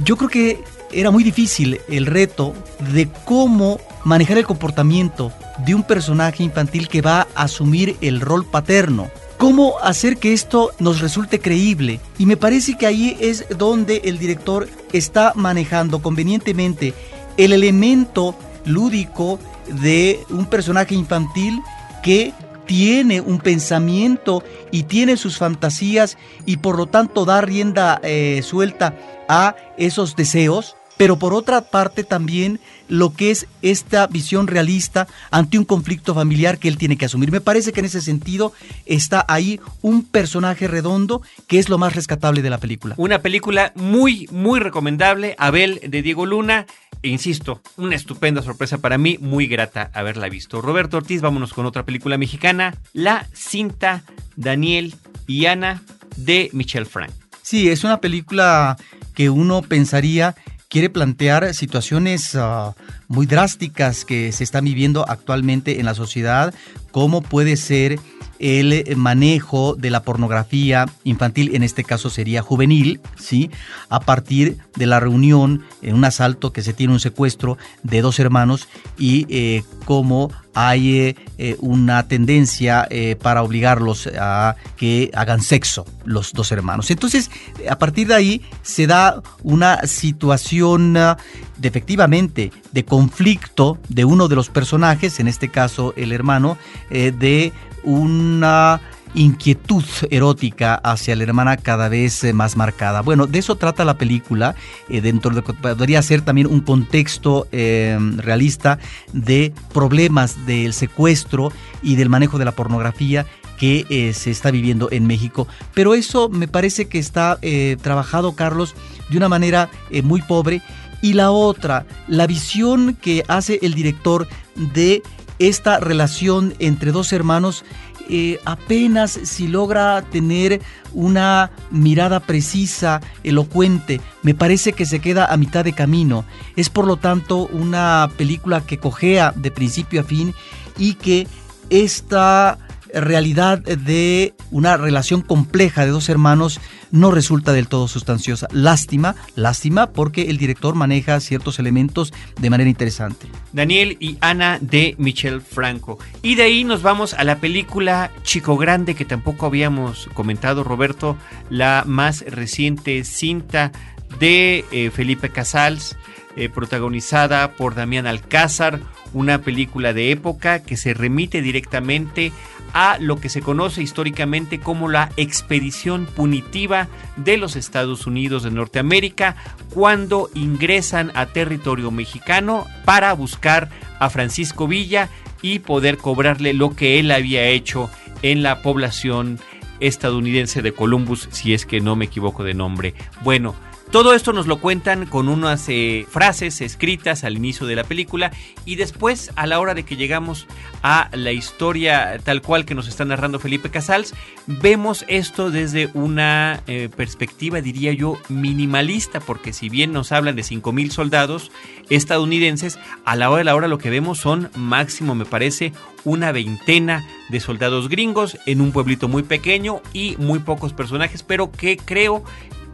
Speaker 3: yo creo que era muy difícil el reto de cómo manejar el comportamiento de un personaje infantil que va a asumir el rol paterno. ¿Cómo hacer que esto nos resulte creíble? Y me parece que ahí es donde el director está manejando convenientemente el elemento lúdico de un personaje infantil que tiene un pensamiento y tiene sus fantasías y por lo tanto da rienda eh, suelta a esos deseos pero por otra parte también lo que es esta visión realista ante un conflicto familiar que él tiene que asumir. Me parece que en ese sentido está ahí un personaje redondo que es lo más rescatable de la película.
Speaker 1: Una película muy, muy recomendable, Abel de Diego Luna. Insisto, una estupenda sorpresa para mí, muy grata haberla visto. Roberto Ortiz, vámonos con otra película mexicana, La cinta Daniel y Ana de Michelle Frank.
Speaker 3: Sí, es una película que uno pensaría quiere plantear situaciones ah, muy drásticas que se están viviendo actualmente en la sociedad, cómo puede ser el manejo de la pornografía infantil, en este caso sería juvenil, ¿sí? A partir de la reunión en un asalto que se tiene un secuestro de dos hermanos y eh, cómo hay eh, una tendencia eh, para obligarlos a que hagan sexo los dos hermanos. Entonces, a partir de ahí se da una situación de efectivamente de conflicto de uno de los personajes, en este caso el hermano, de una inquietud erótica hacia la hermana cada vez eh, más marcada. Bueno, de eso trata la película, eh, dentro de podría ser también un contexto eh, realista de problemas del secuestro y del manejo de la pornografía que se está viviendo en México. Pero eso me parece que está trabajado, Carlos, de una manera muy pobre. Y la otra, la visión que hace el director de esta relación entre dos hermanos eh, apenas si logra tener una mirada precisa, elocuente, me parece que se queda a mitad de camino. Es por lo tanto una película que cojea de principio a fin y que esta realidad de una relación compleja de dos hermanos no resulta del todo sustanciosa. Lástima, lástima porque el director maneja ciertos elementos de manera interesante.
Speaker 1: Daniel y Ana de Michel Franco. Y de ahí nos vamos a la película Chico Grande que tampoco habíamos comentado, Roberto, la más reciente cinta de eh, Felipe Casals, eh, protagonizada por Damián Alcázar, una película de época que se remite directamente a lo que se conoce históricamente como la expedición punitiva de los Estados Unidos de Norteamérica cuando ingresan a territorio mexicano para buscar a Francisco Villa y poder cobrarle lo que él había hecho en la población estadounidense de Columbus, si es que no me equivoco de nombre. Bueno, todo esto nos lo cuentan con unas eh, frases escritas al inicio de la película y después a la hora de que llegamos a la historia tal cual que nos está narrando Felipe Casals, vemos esto desde una eh, perspectiva diría yo minimalista porque si bien nos hablan de 5.000 soldados estadounidenses, a la hora de la hora lo que vemos son máximo me parece una veintena de soldados gringos en un pueblito muy pequeño y muy pocos personajes, pero que creo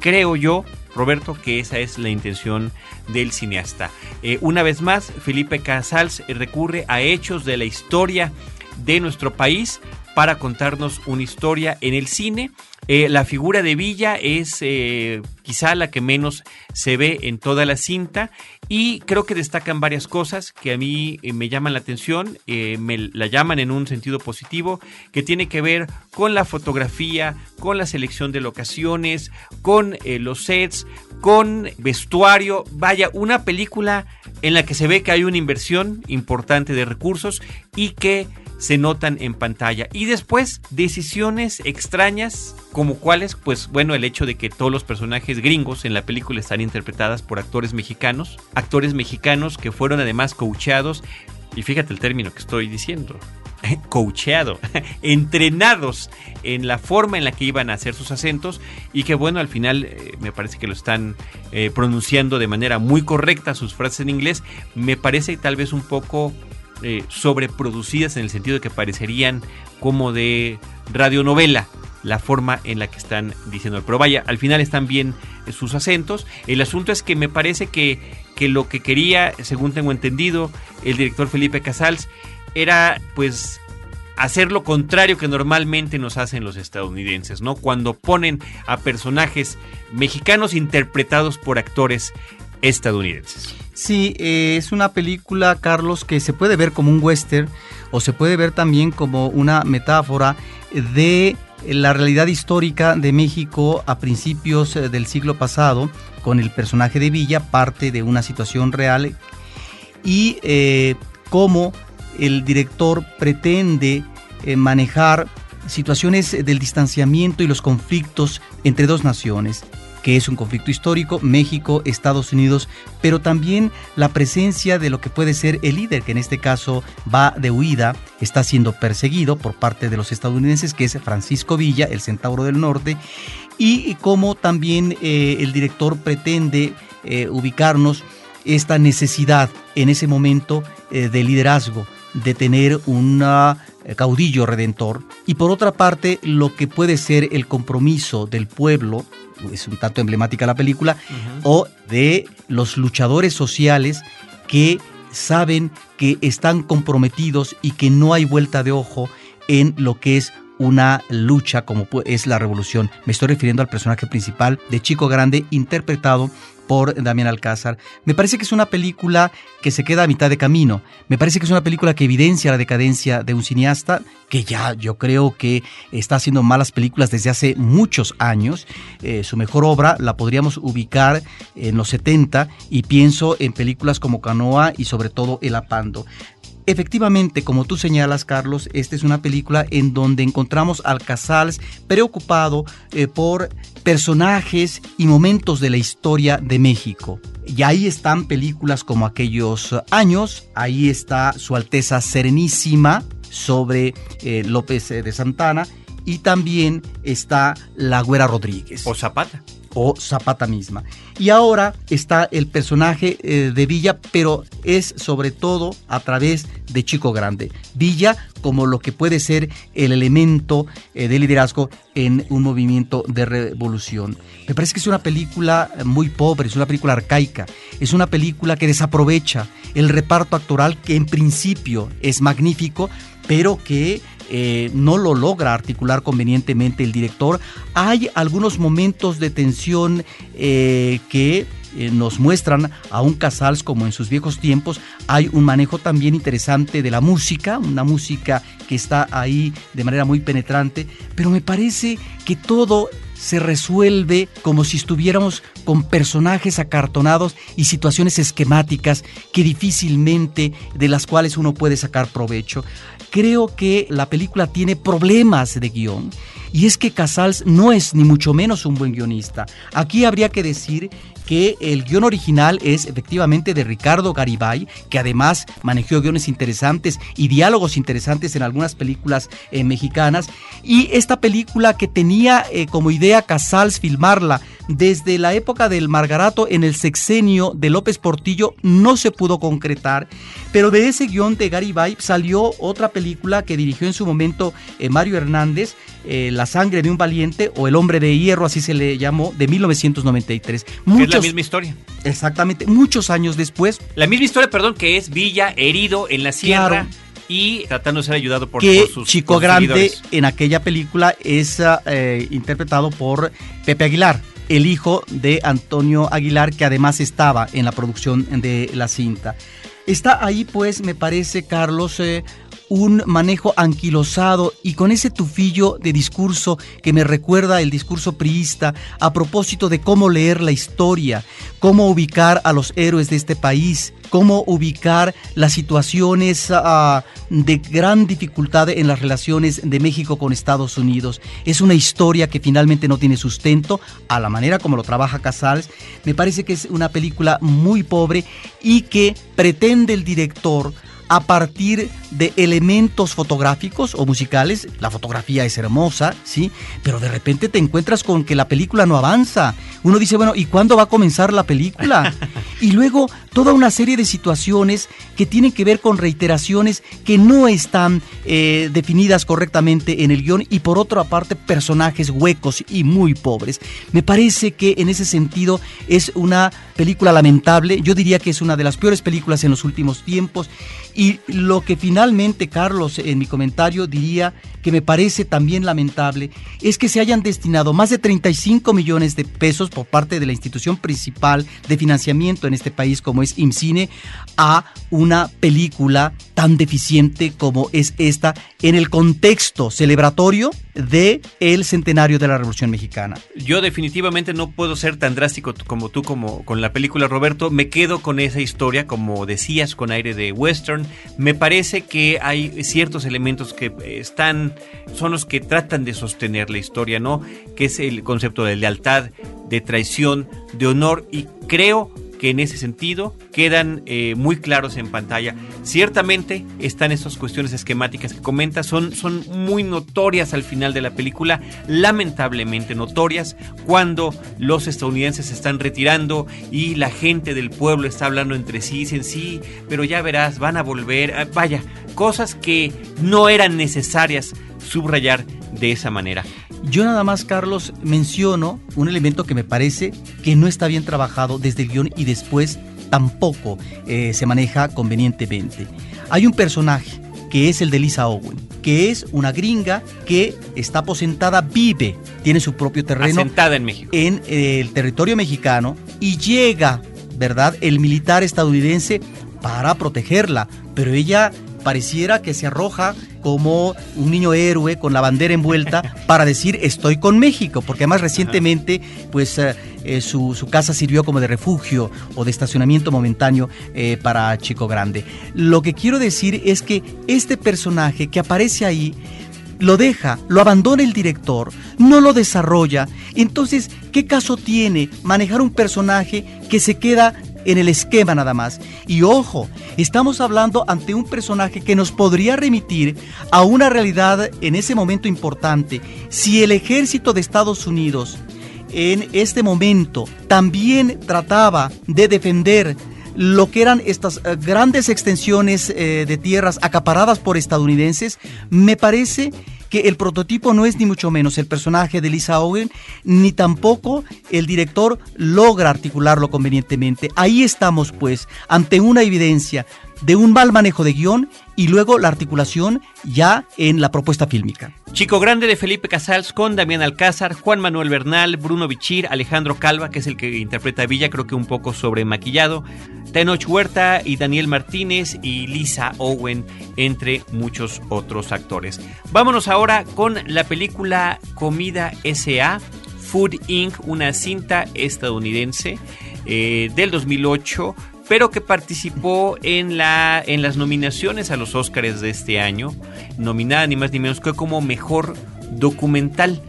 Speaker 1: creo yo, Roberto, que esa es la intención del cineasta. Eh, una vez más, Felipe Casals recurre a hechos de la historia de nuestro país para contarnos una historia en el cine eh, la figura de Villa es eh, quizá la que menos se ve en toda la cinta y creo que destacan varias cosas que a mí eh, me llaman la atención, me la llaman en un sentido positivo, que tiene que ver con la fotografía, con la selección de locaciones, con los sets, con vestuario. Vaya, una película en la que se ve que hay una inversión importante de recursos y que se notan en pantalla. Y después, decisiones extrañas como cuáles, pues bueno, el hecho de que todos los personajes gringos en la película están interpretadas por actores mexicanos, actores mexicanos que fueron además coachados, y fíjate el término que estoy diciendo, coacheado, entrenados en la forma en la que iban a hacer sus acentos y que bueno, al final eh, me parece que lo están eh, pronunciando de manera muy correcta sus frases en inglés, me parece tal vez un poco eh, sobreproducidas en el sentido de que parecerían como de radionovela la forma en la que están diciendo. Pero vaya, al final están bien sus acentos. El asunto es que me parece que, que lo que quería, según tengo entendido, el director Felipe Casals, era pues hacer lo contrario que normalmente nos hacen los estadounidenses, ¿no? Cuando ponen a personajes mexicanos interpretados por actores estadounidenses.
Speaker 3: Sí, eh, es una película, Carlos, que se puede ver como un western o se puede ver también como una metáfora de la realidad histórica de México a principios eh, del siglo pasado, con el personaje de Villa, parte de una situación real y eh, cómo el director pretende eh, manejar situaciones del distanciamiento y los conflictos entre dos naciones que es un conflicto histórico, México, Estados Unidos, pero también la presencia de lo que puede ser el líder, que en este caso va de huida, está siendo perseguido por parte de los estadounidenses, que es Francisco Villa, el Centauro del Norte, y cómo también eh, el director pretende eh, ubicarnos esta necesidad en ese momento de liderazgo de tener un eh, caudillo redentor. Y por otra parte lo que puede ser el compromiso del pueblo, es un tanto emblemática la película, o de los luchadores sociales que saben que están comprometidos y que no hay vuelta de ojo en lo que es una lucha como es la revolución. Me estoy refiriendo al personaje principal de Chico Grande, interpretado por Damián Alcázar. Me parece que es una película que se queda a mitad de camino. Me parece que es una película que evidencia la decadencia de un cineasta que ya yo creo que está haciendo malas películas desde hace muchos años. Eh, su mejor obra la podríamos ubicar en los 70 y pienso en películas como Canoa y sobre todo El Apando. Efectivamente, como tú señalas, Carlos, esta es una película en donde encontramos al Casals preocupado eh, por personajes y momentos de la historia de México. Y ahí están películas como aquellos años, ahí está Su Alteza Serenísima sobre eh, López de Santana y también está La Güera Rodríguez.
Speaker 1: O Zapata
Speaker 3: o Zapata misma. Y ahora está el personaje eh, de Villa, pero es sobre todo a través de Chico Grande. Villa como lo que puede ser el elemento eh, de liderazgo en un movimiento de revolución. Me parece que es una película muy pobre, es una película arcaica, es una película que desaprovecha el reparto actoral que en principio es magnífico, pero que eh, no lo logra articular convenientemente el director. Hay algunos momentos de tensión eh, que eh, nos muestran a un Casals como en sus viejos tiempos. Hay un manejo también interesante de la música, una música que está ahí de manera muy penetrante, pero me parece que todo se resuelve como si estuviéramos con personajes acartonados y situaciones esquemáticas que difícilmente de las cuales uno puede sacar provecho creo que la película tiene problemas de guion. Y es que Casals no es ni mucho menos un buen guionista. Aquí habría que decir que el guion original es efectivamente de Ricardo Garibay, que además manejó guiones interesantes y diálogos interesantes en algunas películas eh, mexicanas. Y esta película que tenía eh, como idea Casals filmarla desde la época del Margarato en el sexenio de López Portillo no se pudo concretar, pero de ese guion de Garibay salió otra película que dirigió en su momento eh, Mario Hernández, La sangre de un valiente o El hombre de hierro, así se le llamó, de 1993
Speaker 1: la misma historia.
Speaker 3: Exactamente, muchos años después.
Speaker 1: La misma historia, perdón, que es Villa herido en la sierra. Y tratando de ser ayudado por,
Speaker 3: que
Speaker 1: sus
Speaker 3: Chico Grande en aquella película es eh, interpretado por Pepe Aguilar, el hijo de Antonio Aguilar, que además estaba en la producción de la cinta. Está ahí, pues, me parece, Carlos, eh, un manejo anquilosado y con ese tufillo de discurso que me recuerda el discurso priista a propósito de cómo leer la historia, cómo ubicar a los héroes de este país, cómo ubicar las situaciones uh, de gran dificultad en las relaciones de México con Estados Unidos. Es una historia que finalmente no tiene sustento, a la manera como lo trabaja Casals. Me parece que es una película muy pobre y que pretende el director a partir de elementos fotográficos o musicales. La fotografía es hermosa, ¿sí? Pero de repente te encuentras con que la película no avanza. Uno dice, bueno, ¿y cuándo va a comenzar la película? y luego toda una serie de situaciones que tienen que ver con reiteraciones que no están eh, definidas correctamente en el guion y por otra parte personajes huecos y muy pobres. Me parece que en ese sentido es una película lamentable. Yo diría que es una de las peores películas en los últimos tiempos. Y lo que finalmente, Carlos, en mi comentario diría que me parece también lamentable es que se hayan destinado más de 35 millones de pesos por parte de la institución principal de financiamiento en este país como es IMCINE a una película tan deficiente como es esta en el contexto celebratorio de el centenario de la Revolución Mexicana.
Speaker 1: Yo definitivamente no puedo ser tan drástico como tú como con la película Roberto, me quedo con esa historia como decías con aire de western. Me parece que hay ciertos elementos que están son los que tratan de sostener la historia, ¿no? Que es el concepto de lealtad, de traición, de honor y creo que en ese sentido quedan eh, muy claros en pantalla. Ciertamente están estas cuestiones esquemáticas que comenta, son, son muy notorias al final de la película, lamentablemente notorias, cuando los estadounidenses se están retirando y la gente del pueblo está hablando entre sí, dicen sí, pero ya verás, van a volver, ah, vaya, cosas que no eran necesarias subrayar de esa manera.
Speaker 3: Yo nada más, Carlos, menciono un elemento que me parece que no está bien trabajado desde el guion y después tampoco eh, se maneja convenientemente. Hay un personaje que es el de Lisa Owen, que es una gringa que está aposentada, vive, tiene su propio terreno.
Speaker 1: Asentada en México.
Speaker 3: En eh, el territorio mexicano y llega, ¿verdad?, el militar estadounidense para protegerla, pero ella pareciera que se arroja como un niño héroe con la bandera envuelta para decir estoy con México, porque además recientemente pues eh, eh, su, casa sirvió como de refugio o de estacionamiento momentáneo eh, para Chico Grande. Lo que quiero decir es que este personaje que aparece ahí lo deja, lo abandona el director, no lo desarrolla. Entonces, ¿qué caso tiene manejar un personaje que se queda en el esquema nada más. Y ojo, estamos hablando ante un personaje que nos podría remitir a una realidad en ese momento importante. Si el ejército de Estados Unidos en este momento también trataba de defender lo que eran estas eh, grandes extensiones eh, de tierras acaparadas por estadounidenses, me parece que el prototipo no es ni mucho menos el personaje de Lisa Owen, ni tampoco el director logra articularlo convenientemente. Ahí estamos pues ante una evidencia de un mal manejo de guion y luego la articulación ya en la propuesta fílmica.
Speaker 1: Chico Grande de Felipe Casals con Damián Alcázar, Juan Manuel Bernal, Bruno Bichir, Alejandro Calva, que es el que interpreta a Villa, creo que un poco sobre maquillado, Tenoch Huerta y Daniel Martínez y Lisa Owen, entre muchos otros actores. Vámonos ahora con la película Comida S.A. Food Inc., una cinta estadounidense eh, del 2008 pero que participó en, la, en las nominaciones a los Oscars de este año, nominada ni más ni menos que como mejor documental.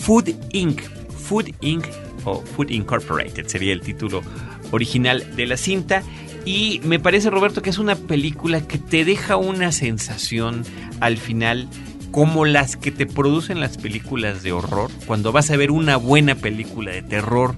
Speaker 1: Food Inc. Food Inc. o Food Incorporated sería el título original de la cinta. Y me parece, Roberto, que es una película que te deja una sensación al final como las que te producen las películas de horror. Cuando vas a ver una buena película de terror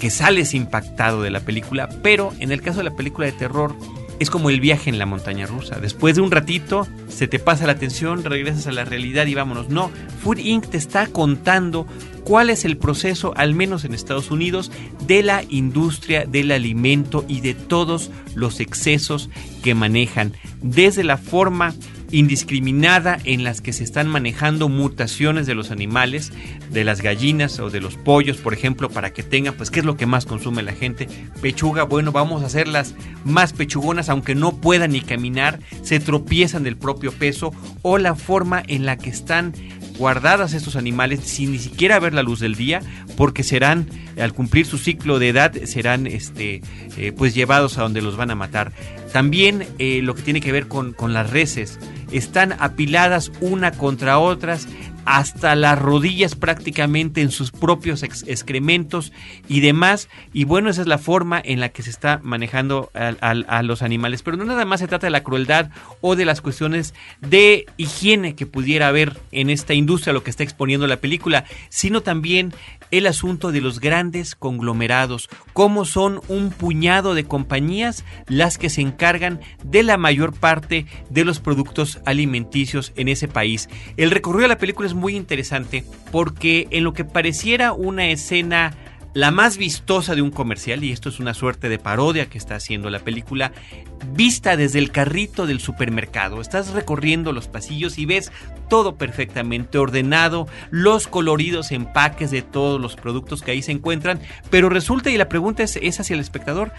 Speaker 1: que sales impactado de la película, pero en el caso de la película de terror es como el viaje en la montaña rusa. Después de un ratito se te pasa la atención, regresas a la realidad y vámonos. No, Food Inc. te está contando cuál es el proceso, al menos en Estados Unidos, de la industria del alimento y de todos los excesos que manejan, desde la forma indiscriminada en las que se están manejando mutaciones de los animales, de las gallinas o de los pollos, por ejemplo, para que tengan, pues, ¿qué es lo que más consume la gente? Pechuga, bueno, vamos a hacerlas más pechugonas, aunque no puedan ni caminar, se tropiezan del propio peso, o la forma en la que están guardadas estos animales sin ni siquiera ver la luz del día, porque serán, al cumplir su ciclo de edad, serán este, eh, pues llevados a donde los van a matar. También eh, lo que tiene que ver con, con las reses, están apiladas una contra otras hasta las rodillas prácticamente en sus propios excrementos y demás. Y bueno, esa es la forma en la que se está manejando a, los animales. Pero no nada más se trata de la crueldad o de las cuestiones de higiene que pudiera haber en esta industria, lo que está exponiendo la película, sino también el asunto de los grandes conglomerados, cómo son un puñado de compañías las que se encargan de la mayor parte de los productos alimenticios en ese país. El recorrido de la película es muy interesante porque en lo que pareciera una escena la más vistosa de un comercial, y esto es una suerte de parodia que está haciendo la película, vista desde el carrito del supermercado. Estás recorriendo los pasillos y ves todo perfectamente ordenado, los coloridos empaques de todos los productos que ahí se encuentran, pero resulta, y la pregunta es, es hacia el espectador,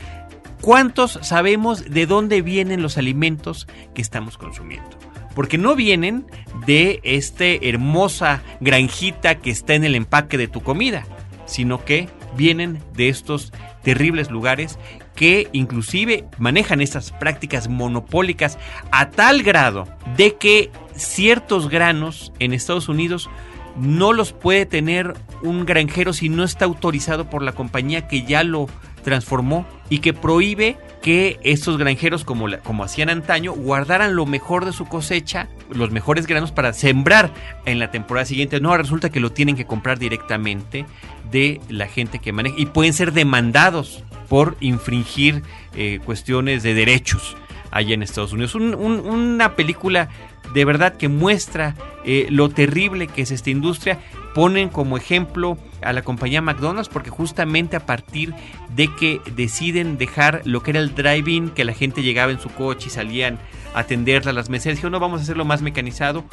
Speaker 1: ¿cuántos sabemos de dónde vienen los alimentos que estamos consumiendo? Porque no vienen de esta hermosa granjita que está en el empaque de tu comida, sino que vienen de estos terribles lugares que inclusive manejan estas prácticas monopólicas a tal grado de que ciertos granos en Estados Unidos no los puede tener un granjero si no está autorizado por la compañía que ya lo transformó y que prohíbe que estos granjeros, como, como hacían antaño, guardaran lo mejor de su cosecha, los mejores granos para sembrar en la temporada siguiente. No, resulta que lo tienen que comprar directamente de la gente que maneja y pueden ser demandados por infringir eh, cuestiones de derechos allá en Estados Unidos. una película de verdad que muestra eh, lo terrible que es esta industria. Ponen como ejemplo a la compañía McDonald's porque justamente a partir de que deciden dejar lo que era el drive-in, que la gente llegaba en su coche y salían a atenderla a las meseras, dijeron no vamos a hacerlo más mecanizado,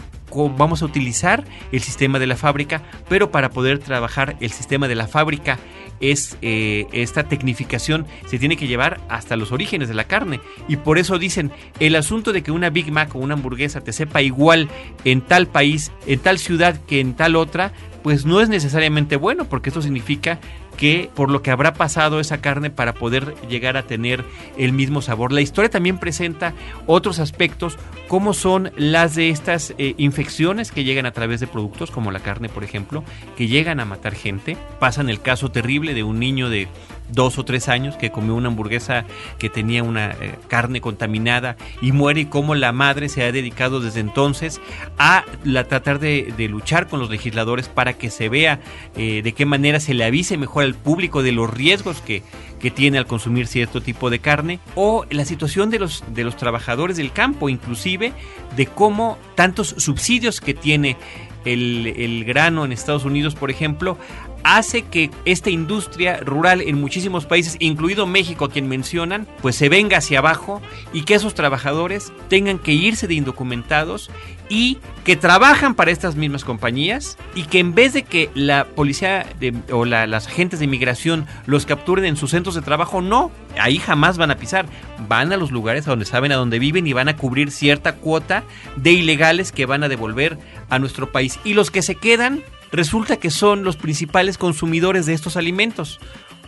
Speaker 1: vamos a utilizar el sistema de la fábrica, pero para poder trabajar el sistema de la fábrica es eh, esta tecnificación se tiene que llevar hasta los orígenes de la carne y por eso dicen el asunto de que una Big Mac o una hamburguesa te sepa igual en tal país, en tal ciudad que en tal otra, pues no es necesariamente bueno porque esto significa que por lo que habrá pasado esa carne para poder llegar a tener el mismo sabor. La historia también presenta otros aspectos como son las de estas eh, infecciones que llegan a través de productos como la carne, por ejemplo, que llegan a matar gente. Pasan el caso terrible de un niño de dos o tres años que comió una hamburguesa que tenía una eh, carne contaminada y muere y cómo la madre se ha dedicado desde entonces a la, tratar de, luchar con los legisladores para que se vea eh, de qué manera se le avise mejor al público de los riesgos que, que tiene al consumir cierto tipo de carne o la situación de los, de los trabajadores del campo inclusive de cómo tantos subsidios que tiene el, el, grano en Estados Unidos, por ejemplo, hace que esta industria rural en muchísimos países, incluido México, a quien mencionan, pues se venga hacia abajo y que esos trabajadores tengan que irse de indocumentados y que trabajan para estas mismas compañías y que en vez de que la policía o las agentes de inmigración los capturen en sus centros de trabajo, no, ahí jamás van a pisar, van a los lugares a donde saben a dónde viven y van a cubrir cierta cuota de ilegales que van a devolver a nuestro país y los que se quedan resulta que son los principales consumidores de estos alimentos.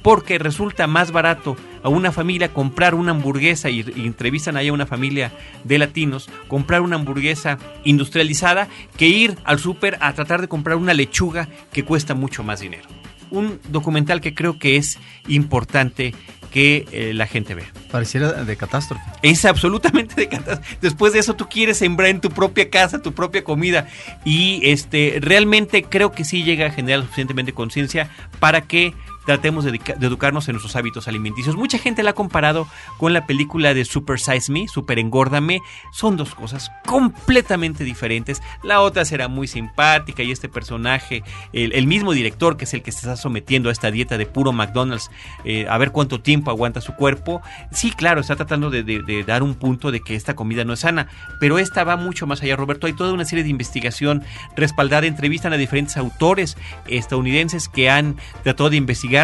Speaker 1: Porque resulta más barato a una familia comprar una hamburguesa y, entrevistan ahí a una familia de latinos, comprar una hamburguesa industrializada que ir al súper a tratar de comprar una lechuga que cuesta mucho más dinero. Un documental que creo que es importante que eh, la gente vea.
Speaker 3: Pareciera de catástrofe.
Speaker 1: Es absolutamente de catástrofe. Después de eso tú quieres sembrar en tu propia casa tu propia comida y este realmente creo que sí llega a generar suficientemente conciencia para que tratemos de, educarnos en nuestros hábitos alimenticios. Mucha gente la ha comparado con la película de Super Size Me, Super Engórdame. Son dos cosas completamente diferentes. La otra será muy simpática y este personaje, el, mismo director que es el que se está sometiendo a esta dieta de puro McDonald's, eh, a ver cuánto tiempo aguanta su cuerpo. Sí, claro, está tratando de, de, dar un punto de que esta comida no es sana, pero esta va mucho más allá, Roberto. Hay toda una serie de investigación respaldada, entrevistan a diferentes autores estadounidenses que han tratado de investigar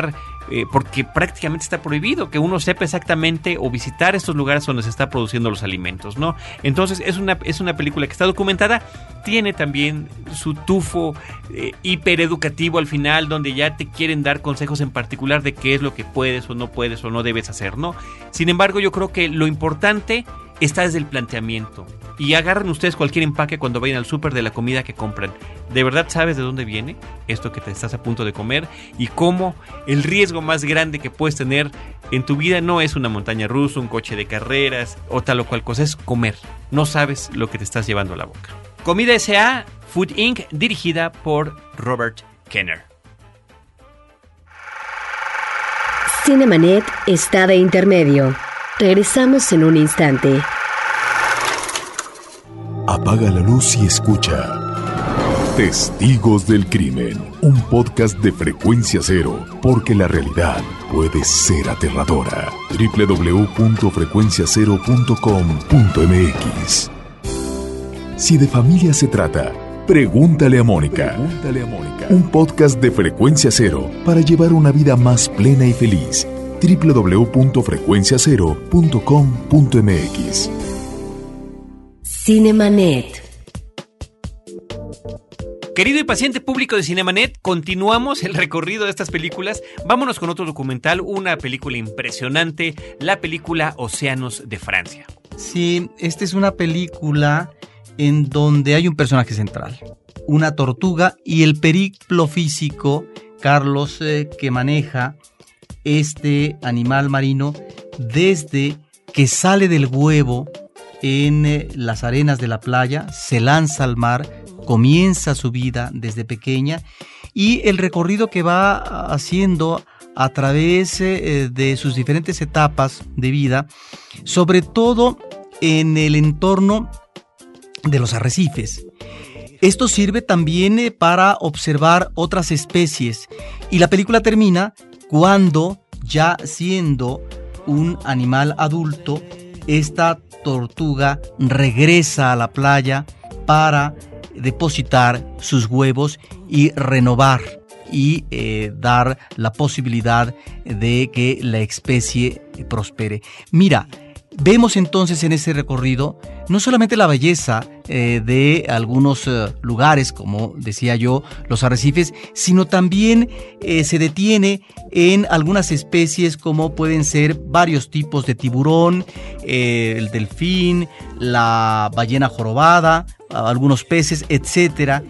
Speaker 1: eh, porque prácticamente está prohibido que uno sepa exactamente o visitar estos lugares donde se está produciendo los alimentos, ¿no? Entonces es una, es una película que está documentada, tiene también su tufo eh, hipereducativo al final, donde ya te quieren dar consejos en particular de qué es lo que puedes o no puedes o no debes hacer, ¿no? Sin embargo, yo creo que lo importante está desde el planteamiento. Y agarren ustedes cualquier empaque cuando vayan al súper de la comida que compran. ¿De verdad sabes de dónde viene esto que te estás a punto de comer? Y cómo el riesgo más grande que puedes tener en tu vida no es una montaña rusa, un coche de carreras o tal o cual cosa, es comer. No sabes lo que te estás llevando a la boca. Comida S.A. Food Inc. dirigida por Robert Kenner.
Speaker 2: Cinemanet está de intermedio. Regresamos en un instante.
Speaker 4: Apaga la luz y escucha. Testigos del Crimen, un podcast de frecuencia cero, porque la realidad puede ser aterradora. www.frecuenciacero.com.mx Si de familia se trata, pregúntale a Mónica. Pregúntale a Mónica. Un podcast de frecuencia cero para llevar una vida más plena y feliz www.frecuenciacero.com.mx
Speaker 2: Cinemanet.
Speaker 1: Querido y paciente público de Cinemanet, continuamos el recorrido de estas películas. Vámonos con otro documental, una película impresionante, la película Océanos de Francia.
Speaker 3: Sí, esta es una película en donde hay un personaje central, una tortuga y el periplo físico, Carlos, eh, que maneja este animal marino desde que sale del huevo en eh, las arenas de la playa, se lanza al mar, comienza su vida desde pequeña y el recorrido que va haciendo a través eh, de sus diferentes etapas de vida, sobre todo en el entorno de los arrecifes. Esto sirve también eh, para observar otras especies y la película termina cuando ya siendo un animal adulto, esta tortuga regresa a la playa para depositar sus huevos y renovar y eh, dar la posibilidad de que la especie prospere. Mira, Vemos entonces en ese recorrido no solamente la belleza eh, de algunos eh, lugares, como decía yo, los arrecifes, sino también eh, se detiene en algunas especies como pueden ser varios tipos de tiburón, el delfín, la ballena jorobada, algunos peces, etcétera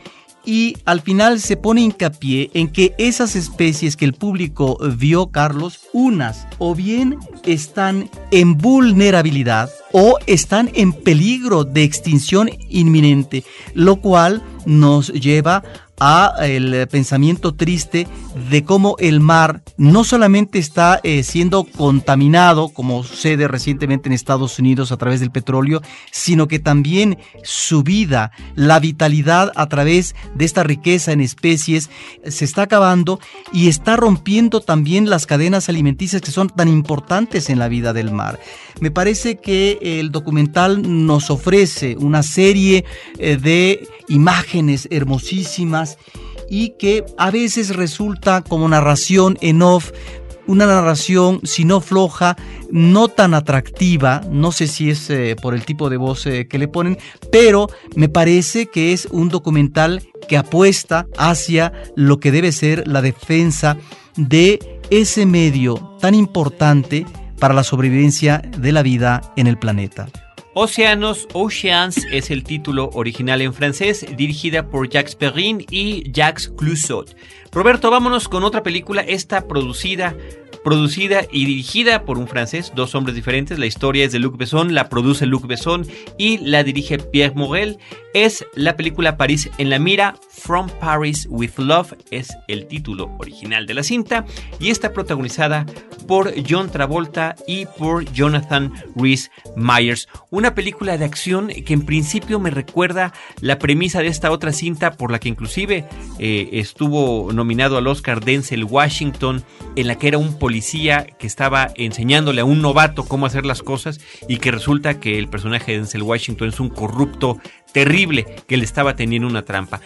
Speaker 3: y al final se pone hincapié en que esas especies que el público vio, Carlos, unas o bien están en vulnerabilidad o están en peligro de extinción inminente, lo cual nos lleva a el pensamiento triste de cómo el mar no solamente está eh, siendo contaminado, como sucede recientemente en Estados Unidos a través del petróleo, sino que también su vida, la vitalidad a través de esta riqueza en especies se está acabando y está rompiendo también las cadenas alimenticias que son tan importantes en la vida del mar. Me parece que el documental nos ofrece una serie eh, de imágenes hermosísimas y que a veces resulta como narración en off, una narración, si no floja, no tan atractiva, no sé si es eh, por el tipo de voz eh, que le ponen, pero me parece que es un documental que apuesta hacia lo que debe ser la defensa de ese medio tan importante para la sobrevivencia de la vida en el planeta.
Speaker 1: Océanos, Oceans es el título original en francés, dirigida por Jacques Perrin y Jacques Clusot. Roberto, vámonos con otra película, esta producida producida y dirigida por un francés, dos hombres diferentes. La historia es de Luc Besson, la produce Luc Besson y la dirige Pierre Morel. Es la película París en la mira, From Paris with Love es el título original de la cinta y está protagonizada por John Travolta y por Jonathan Rhys Myers. Una película de acción que en principio me recuerda la premisa de esta otra cinta por la que inclusive eh, estuvo nominado al Oscar Denzel Washington, en la que era un policía que estaba enseñándole a un novato cómo hacer las cosas y que resulta que el personaje de Denzel Washington es un corrupto terrible que le estaba teniendo una trampa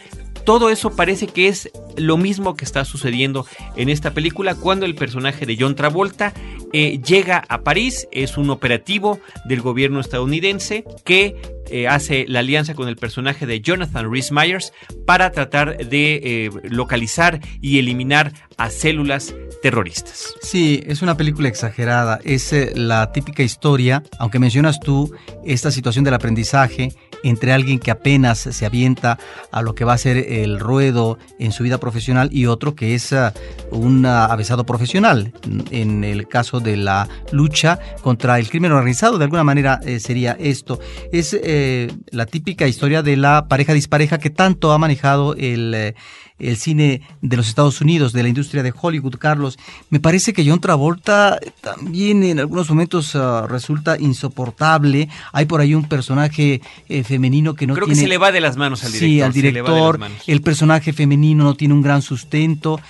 Speaker 1: todo eso parece que es lo mismo que está sucediendo en esta película cuando el personaje de John Travolta eh, llega a París, es un operativo del gobierno estadounidense que eh, hace la alianza con el personaje de Jonathan Rhys Myers para tratar de eh, localizar y eliminar a células terroristas.
Speaker 3: Sí, es una película exagerada, es la típica historia, aunque mencionas tú esta situación del aprendizaje, entre alguien que apenas se avienta a lo que va a ser el ruedo en su vida profesional y otro que es ah, un avesado profesional. En el caso de la lucha contra el crimen organizado, de alguna manera eh, sería esto. Es eh, la típica historia de la pareja dispareja que tanto ha manejado el... Eh, el cine de los Estados Unidos, de la industria de Hollywood, Carlos. Me parece que John Travolta también en algunos momentos ah, resulta insoportable. Hay por ahí un personaje eh, femenino que no
Speaker 1: Creo
Speaker 3: tiene...
Speaker 1: que se le va de las manos al director.
Speaker 3: Sí, al director. El personaje femenino no tiene un gran sustento.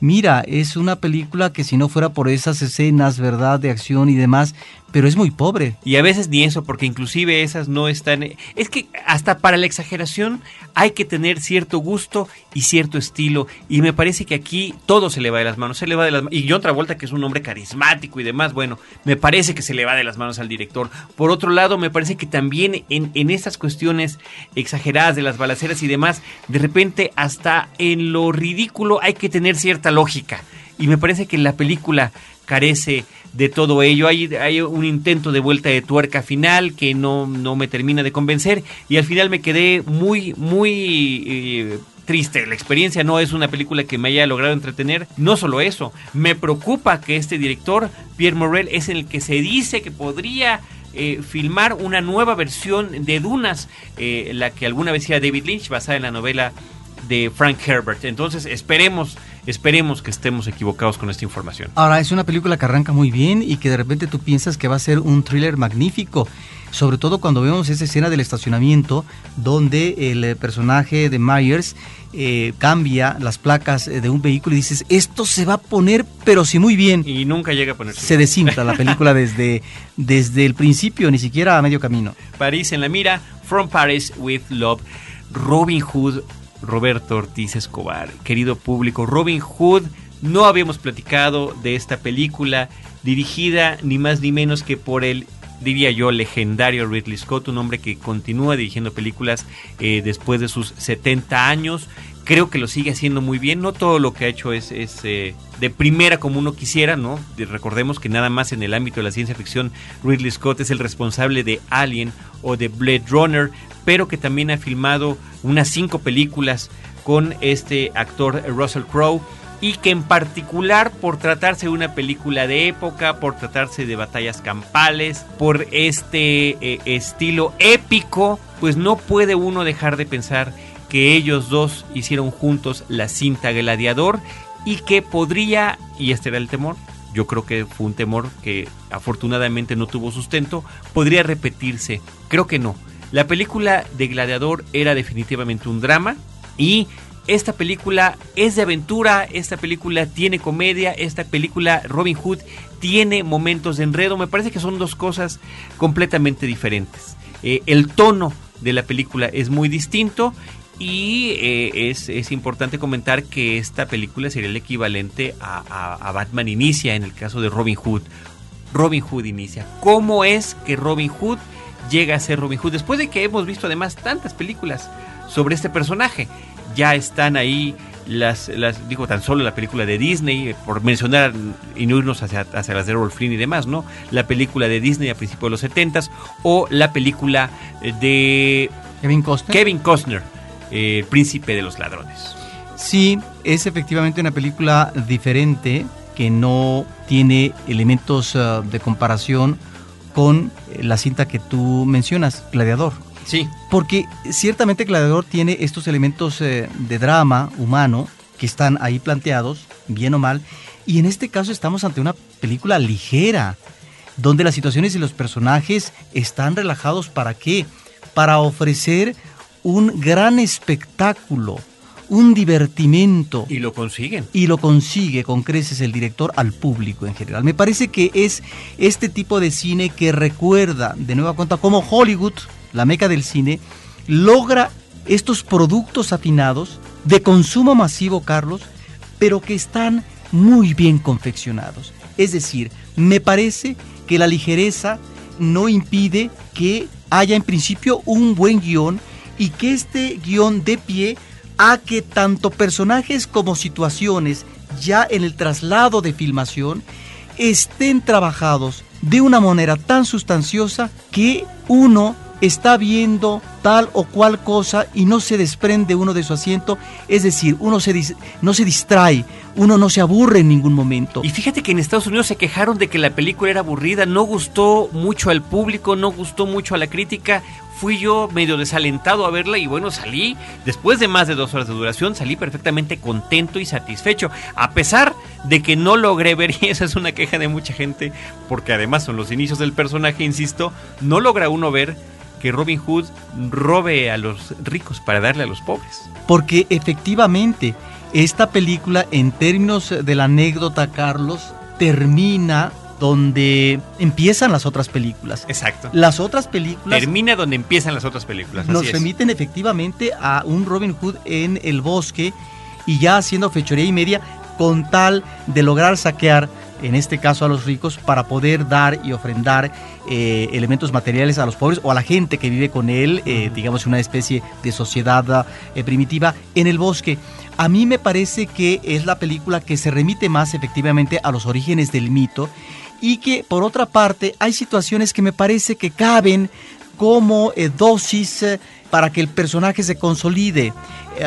Speaker 3: Mira, es una película que si no fuera por esas escenas, ¿verdad?, de acción y demás, pero es muy pobre.
Speaker 1: Y a veces ni eso, porque inclusive esas no están... Es que hasta para la exageración hay que tener cierto gusto y cierto estilo. Y me parece que aquí todo se le va de las manos. Se le va de las Y John Travolta, que es un hombre carismático y demás, bueno, me parece que se le va de las manos al director. Por otro lado, me parece que también en, en estas cuestiones exageradas de las balaceras y demás, de repente hasta en lo ridículo hay que tener cierta lógica. Y me parece que la película carece de todo ello. Hay, un intento de vuelta de tuerca final que no, no me termina de convencer y al final me quedé muy, muy... Eh, triste. La experiencia no es una película que me haya logrado entretener. No solo eso, me preocupa que este director, Pierre Morel, es el que se dice que podría eh, filmar una nueva versión de Dunas, eh, la que alguna vez era David Lynch, basada en la novela de Frank Herbert. Entonces esperemos Esperemos que estemos equivocados con esta información.
Speaker 3: Ahora, es una película que arranca muy bien y que de repente tú piensas que va a ser un thriller magnífico. Sobre todo cuando vemos esa escena del estacionamiento donde el eh, personaje de Myers eh, cambia las placas eh, de un vehículo y dices, esto se va a poner, pero sí muy bien.
Speaker 1: Y nunca llega a ponerse.
Speaker 3: Se desinfla la película desde, desde el principio, ni siquiera a medio camino.
Speaker 1: París en la mira, From Paris with Love. Robin Hood Roberto Ortiz Escobar. Querido público, Robin Hood, no habíamos platicado de esta película dirigida ni más ni menos que por el diría yo, legendario Ridley Scott, un hombre que continúa dirigiendo películas eh, después de sus 70 años. Creo que lo sigue haciendo muy bien. No todo lo que ha hecho es, eh, de primera como uno quisiera, ¿no? Recordemos que nada más en el ámbito de la ciencia ficción, Ridley Scott es el responsable de Alien o de Blade Runner, pero que también ha filmado unas cinco películas con este actor Russell Crowe y que en particular por tratarse de una película de época, por tratarse de batallas campales, por este eh, estilo épico, pues no puede uno dejar de pensar que ellos dos hicieron juntos la cinta Gladiador y que podría, y este era el temor, yo creo que fue un temor que afortunadamente no tuvo sustento, podría repetirse. Creo que no. La película de Gladiador era definitivamente un drama y esta película es de aventura, esta película tiene comedia, esta película Robin Hood tiene momentos de enredo, me parece que son dos cosas completamente diferentes. Eh, el tono de la película es muy distinto y eh, es, importante comentar que esta película sería el equivalente a, a Batman Inicia en el caso de Robin Hood. Robin Hood inicia. ¿Cómo es que Robin Hood llega a ser Robin Hood. Después de que hemos visto además tantas películas sobre este personaje, ya están ahí las, las digo, tan solo la película de Disney, eh, por mencionar y no irnos hacia, hacia las de Rolf Flynn y demás, ¿no? La película de Disney a principios de los 70 o la película de
Speaker 3: Kevin Costner,
Speaker 1: Kevin Costner eh, el príncipe de los ladrones.
Speaker 3: Sí, es efectivamente una película diferente que no tiene elementos uh, de comparación con la cinta que tú mencionas, Gladiador.
Speaker 1: Sí.
Speaker 3: Porque ciertamente Gladiador tiene estos elementos eh, de drama humano que están ahí planteados, bien o mal, y en este caso estamos ante una película ligera, donde las situaciones y los personajes están relajados para qué? Para ofrecer un gran espectáculo un divertimento.
Speaker 1: Y lo consiguen.
Speaker 3: Y lo consigue con creces el director al público en general. Me parece que es este tipo de cine que recuerda de nueva cuenta cómo Hollywood, la meca del cine, logra estos productos afinados de consumo masivo, Carlos, pero que están muy bien confeccionados. Es decir, me parece que la ligereza no impide que haya en principio un buen guion y que este guion dé pie a que tanto personajes como situaciones ya en el traslado de filmación estén trabajados de una manera tan sustanciosa que uno está viendo tal o cual cosa y no se desprende uno de su asiento, es decir, uno se no se distrae, uno no se aburre en ningún momento.
Speaker 1: Y fíjate que en Estados Unidos se quejaron de que la película era aburrida, no gustó mucho al público, no gustó mucho a la crítica, fui yo medio desalentado a verla y bueno, salí, después de más de dos horas de duración, salí perfectamente contento y satisfecho, a pesar de que no logré ver, y esa es una queja de mucha gente, porque además son los inicios del personaje, insisto, no logra uno ver que Robin Hood robe a los ricos para darle a los pobres.
Speaker 3: Porque efectivamente, esta película en términos de la anécdota, Carlos, termina donde empiezan las otras películas.
Speaker 1: Exacto.
Speaker 3: Las otras películas...
Speaker 1: Termina donde empiezan las otras películas.
Speaker 3: nos remiten efectivamente a un Robin Hood en el bosque y ya haciendo fechoría y media con tal de lograr saquear, en este caso a los ricos, para poder dar y ofrendar eh, elementos materiales a los pobres o a la gente que vive con él, eh, digamos una especie de sociedad eh, primitiva en el bosque. A mí me parece que es la película que se remite más efectivamente a los orígenes del mito y que por otra parte hay situaciones que me parece que caben como dosis para que el personaje se consolide.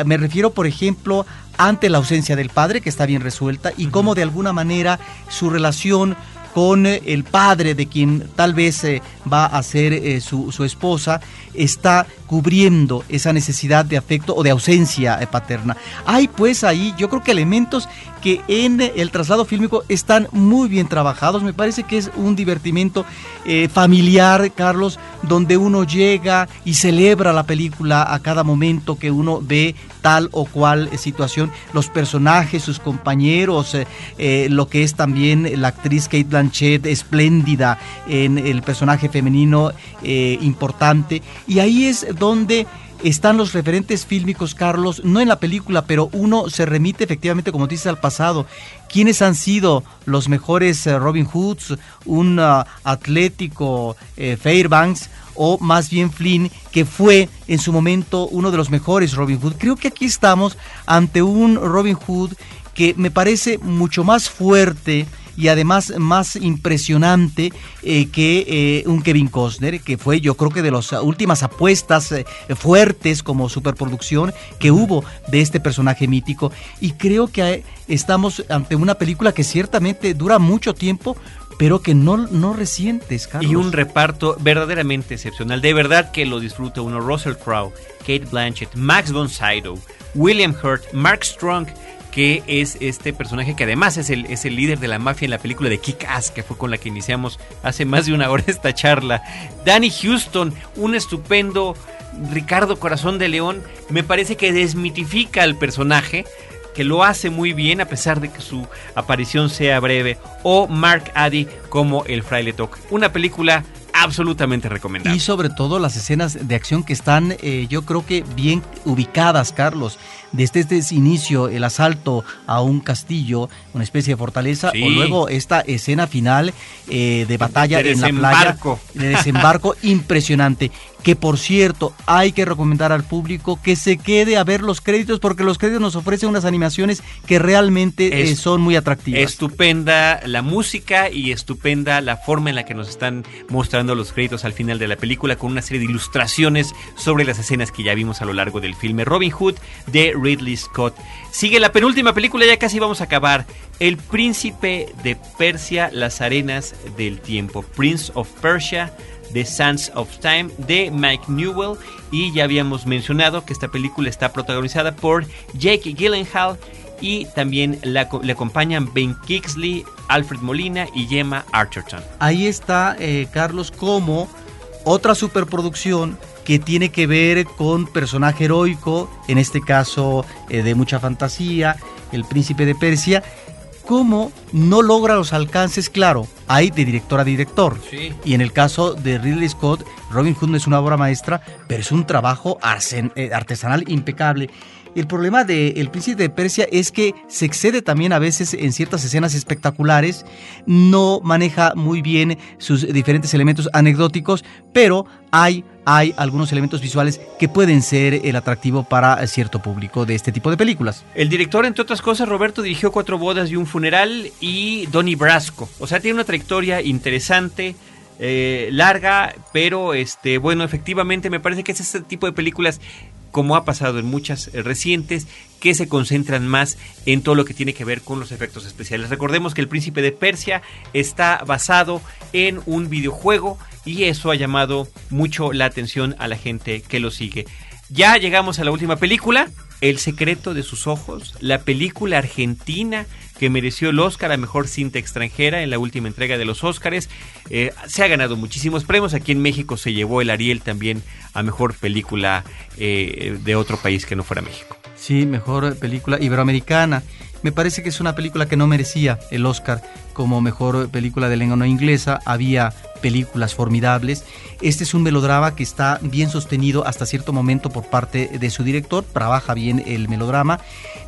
Speaker 3: Me refiero, por ejemplo, ante la ausencia del padre, que está bien resuelta, y cómo de alguna manera su relación con el padre de quien tal vez va a ser su, su, esposa, está cubriendo esa necesidad de afecto o de ausencia paterna. Hay pues ahí, yo creo que elementos que en el traslado fílmico están muy bien trabajados. Me parece que es un divertimento eh, familiar, Carlos, donde uno llega y celebra la película a cada momento que uno ve tal o cual situación. Los personajes, sus compañeros, eh, eh, lo que es también la actriz Kate Blanchett, espléndida en el personaje femenino importante. Y ahí es donde están los referentes fílmicos, Carlos, no en la película, pero uno se remite efectivamente, como dices, al pasado. ¿Quiénes han sido los mejores eh, Robin Hoods? Un uh, atlético eh, Fairbanks o más bien Flynn, que fue en su momento uno de los mejores Robin Hood. Creo que aquí estamos ante un Robin Hood que me parece mucho más fuerte, y además más impresionante eh, que eh, un Kevin Costner, que fue yo creo que de las últimas apuestas eh, fuertes como superproducción que hubo de este personaje mítico. Y creo que estamos ante una película que ciertamente dura mucho tiempo, pero que no, no recientes, Carlos.
Speaker 1: Y un reparto verdaderamente excepcional. De verdad que lo disfruta uno. Russell Crowe, Kate Blanchett, Max von Sydow, William Hurt, Mark Strong, que es este personaje que además es el, es el líder de la mafia en la película de Kick-Ass, que fue con la que iniciamos hace más de una hora esta charla. Danny Houston, un estupendo Ricardo Corazón de León, me parece que desmitifica al personaje que lo hace muy bien a pesar de que su aparición sea breve, o Mark Addy como el fraile Toc. Una película absolutamente recomendable.
Speaker 3: Y sobre todo las escenas de acción que están, eh, yo creo que bien ubicadas, Carlos. Desde este inicio, el asalto a un castillo, una especie de fortaleza, o luego esta escena final eh, de batalla en la playa, de desembarco. Impresionante que por cierto hay que recomendar al público que se quede a ver los créditos porque los créditos nos ofrecen unas animaciones que realmente eh, son muy atractivas.
Speaker 1: Estupenda la música y estupenda la forma en la que nos están mostrando los créditos al final de la película con una serie de ilustraciones sobre las escenas que ya vimos a lo largo del filme Robin Hood de Ridley Scott. Sigue la penúltima película, ya casi vamos a acabar. El príncipe de Persia, las arenas del tiempo. Prince of Persia The Sands of Time de Mike Newell y ya habíamos mencionado que esta película está protagonizada por Jake Gyllenhaal y también le acompañan Ben Kingsley, Alfred Molina y Gemma Archerton.
Speaker 3: Ahí está eh, Carlos como otra superproducción que tiene que ver con personaje heroico, en este caso eh, de mucha fantasía, el príncipe de Persia, cómo no logra los alcances, claro, hay de director a director. Y en el caso de Ridley Scott, Robin Hood no es una obra maestra, pero es un trabajo eh, artesanal impecable. El problema de El Príncipe de Persia es que se excede también a veces en ciertas escenas espectaculares, no maneja muy bien sus diferentes elementos anecdóticos, pero hay, hay algunos elementos visuales que pueden ser el atractivo para cierto público de este tipo de películas.
Speaker 1: El director, entre otras cosas, Roberto dirigió Cuatro bodas y un funeral y Donnie Brasco. O sea, tiene una trayectoria interesante. Eh, larga, pero este, bueno, efectivamente me parece que es este tipo de películas como ha pasado en muchas eh, recientes, que se concentran más en todo lo que tiene que ver con los efectos especiales. Recordemos que El Príncipe de Persia está basado en un videojuego y eso ha llamado mucho la atención a la gente que lo sigue. Ya llegamos a la última película, El secreto de sus ojos, la película argentina que mereció el Oscar a Mejor Cinta Extranjera en la última entrega de los Oscars. Eh, se ha ganado muchísimos premios. Aquí en México se llevó el Ariel también a Mejor Película eh, de otro país que no fuera México.
Speaker 3: Sí, Mejor Película Iberoamericana. Me parece que es una película que no merecía el Oscar como mejor película de lengua no inglesa. Había películas formidables. Este es un melodrama que está bien sostenido hasta cierto momento por parte de su director. Trabaja bien el melodrama,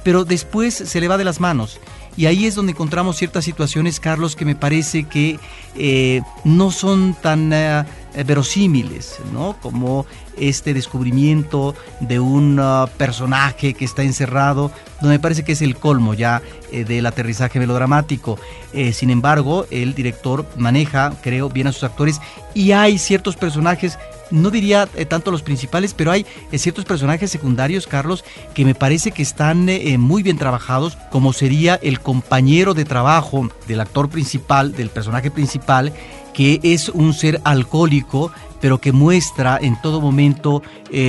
Speaker 3: pero después se le va de las manos y ahí es donde encontramos ciertas situaciones, Carlos, que me parece que eh, no son tan eh, verosímiles, ¿no? Como este descubrimiento de un uh, personaje que está encerrado, donde me parece que es el colmo ya eh, del aterrizaje melodramático. sin embargo, el director maneja, creo, bien a sus actores y hay ciertos personajes no diría eh, tanto los principales, pero hay eh, ciertos personajes secundarios, Carlos, que me parece que están eh, muy bien trabajados, como sería el compañero de trabajo del actor principal, del personaje principal, que es un ser alcohólico pero que muestra en todo momento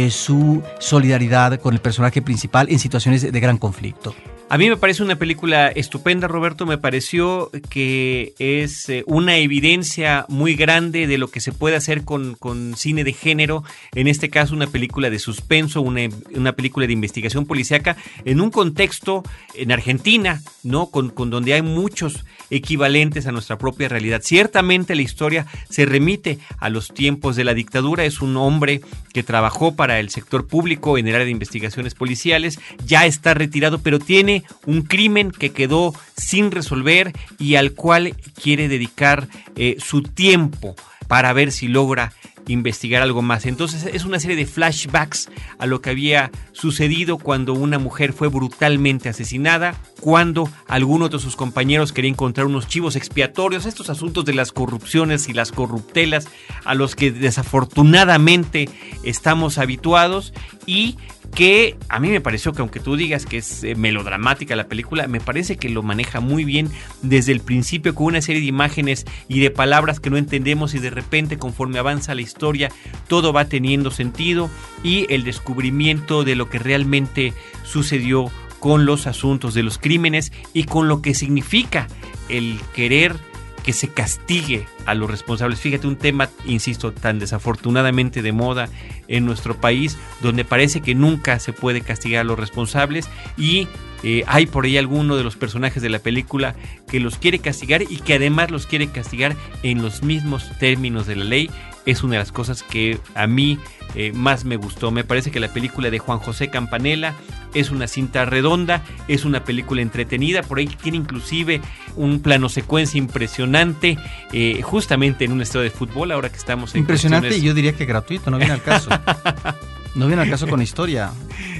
Speaker 3: su solidaridad con el personaje principal en situaciones de gran conflicto.
Speaker 1: A mí me parece una película estupenda, Roberto. Me pareció que es eh, una evidencia muy grande de lo que se puede hacer con, cine de género. En este caso, una película de suspenso, una, película de investigación policíaca en un contexto en Argentina, ¿no? Con donde hay muchos equivalentes a nuestra propia realidad. Ciertamente la historia se remite a los tiempos de la dictadura. Es un hombre que trabajó para el sector público en el área de investigaciones policiales. Ya está retirado, pero tiene un crimen que quedó sin resolver y al cual quiere dedicar eh, su tiempo para ver si logra investigar algo más. Entonces es una serie de flashbacks a lo que había sucedido cuando una mujer fue brutalmente asesinada, cuando alguno de sus compañeros quería encontrar unos chivos expiatorios, estos asuntos de las corrupciones y las corruptelas a los que desafortunadamente estamos habituados y que a mí me pareció que aunque tú digas que es eh, melodramática la película, me parece que lo maneja muy bien desde el principio con una serie de imágenes y de palabras que no entendemos y de repente conforme avanza la historia todo va teniendo sentido y el descubrimiento de lo que realmente sucedió con los asuntos de los crímenes y con lo que significa el querer que se castigue a los responsables. Fíjate, un tema, insisto, tan desafortunadamente de moda en nuestro país, donde parece que nunca se puede castigar a los responsables y eh, hay por ahí alguno de los personajes de la película que los quiere castigar y que además los quiere castigar en los mismos términos de la ley. Es una de las cosas que a mí eh, más me gustó. Me parece que la película de Juan José Campanella es una cinta redonda, es una película entretenida, por ahí tiene inclusive un plano secuencia impresionante, eh, justamente en un estadio de fútbol, ahora que estamos
Speaker 3: en Impresionante y yo diría que gratuito, no viene al caso. No viene al caso con historia.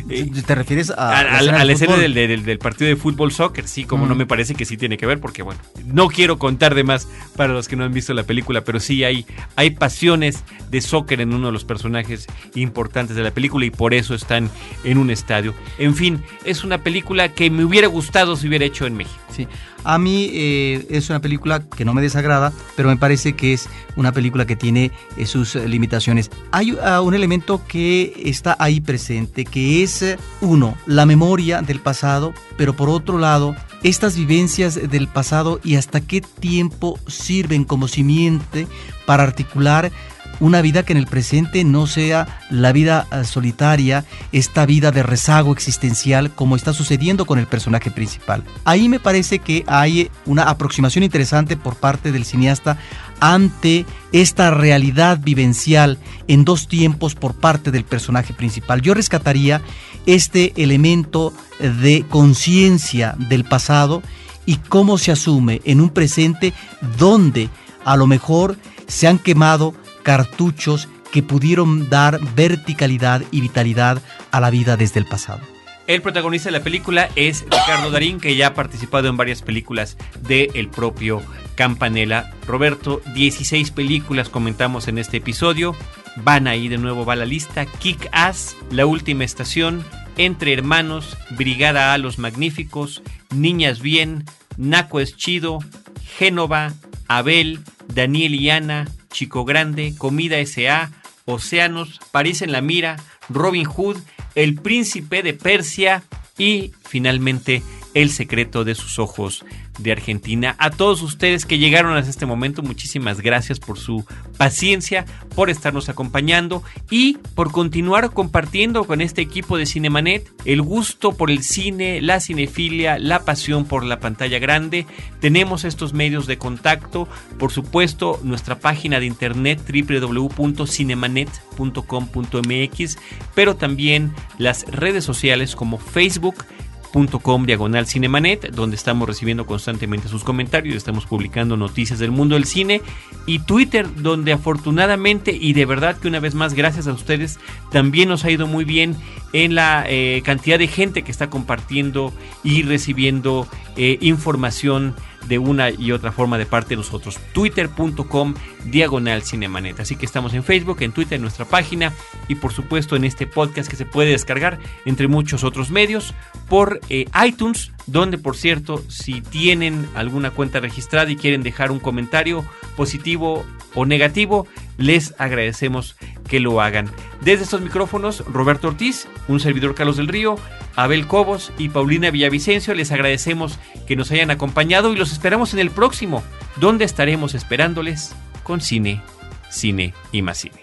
Speaker 3: ¿Te refieres a,
Speaker 1: la escena del, partido de fútbol soccer? Sí, como no mm. me parece que sí tiene que ver, porque bueno, no quiero contar de más para los que no han visto la película, pero sí hay, hay pasiones de soccer en uno de los personajes importantes de la película y por eso están en un estadio. En fin, es una película que me hubiera gustado si hubiera hecho en México.
Speaker 3: Sí, a mí eh, es una película que no me desagrada, pero me parece que es una película que tiene eh, sus limitaciones. Hay uh, un elemento que está ahí presente, que es, eh, uno, la memoria del pasado, pero por otro lado, estas vivencias del pasado y hasta qué tiempo sirven como simiente para articular una vida que en el presente no sea la vida ah, solitaria, esta vida de rezago existencial como está sucediendo con el personaje principal. Ahí me parece que hay una aproximación interesante por parte del cineasta ante esta realidad vivencial en dos tiempos por parte del personaje principal. Yo rescataría este elemento de conciencia del pasado y cómo se asume en un presente donde a lo mejor se han quemado cartuchos que pudieron dar verticalidad y vitalidad a la vida desde el pasado.
Speaker 1: El protagonista de la película es Ricardo Darín, que ya ha participado en varias películas del el propio Campanella. Roberto, 16 películas comentamos en este episodio. Van ahí de nuevo, va la lista. Kick Ass, La Última Estación, Entre Hermanos, Brigada A Los Magníficos, Niñas Bien, Naco es Chido, Génova, Abel, Daniel y Ana, Chico Grande, Comida S.A., Océanos, París en la Mira, Robin Hood, El Príncipe de Persia y finalmente El Secreto de sus Ojos de Argentina. A todos ustedes que llegaron hasta este momento, muchísimas gracias por su paciencia, por estarnos acompañando y por continuar compartiendo con este equipo de Cinemanet el gusto por el cine, la cinefilia, la pasión por la pantalla grande. Tenemos estos medios de contacto, por supuesto, nuestra página de internet www.cinemanet.com.mx, pero también las redes sociales como Facebook, com diagonal cinemanet, donde estamos recibiendo constantemente sus comentarios, estamos publicando noticias del mundo del cine, y Twitter, donde afortunadamente y de verdad que una vez más, gracias a ustedes, también nos ha ido muy bien en la eh, cantidad de gente que está compartiendo y recibiendo eh, información de una y otra forma de parte de nosotros. Twitter.com diagonal cinemanet. Así que estamos en Facebook, en Twitter, en nuestra página y por supuesto en este podcast que se puede descargar entre muchos otros medios por eh, iTunes, donde por cierto, si tienen alguna cuenta registrada y quieren dejar un comentario positivo o negativo, les agradecemos que lo hagan. Desde estos micrófonos, Roberto Ortiz, un servidor Carlos del Río, Abel Cobos y Paulina Villavicencio, les agradecemos que nos hayan acompañado y los esperamos en el próximo, donde estaremos esperándoles con cine, cine y más cine.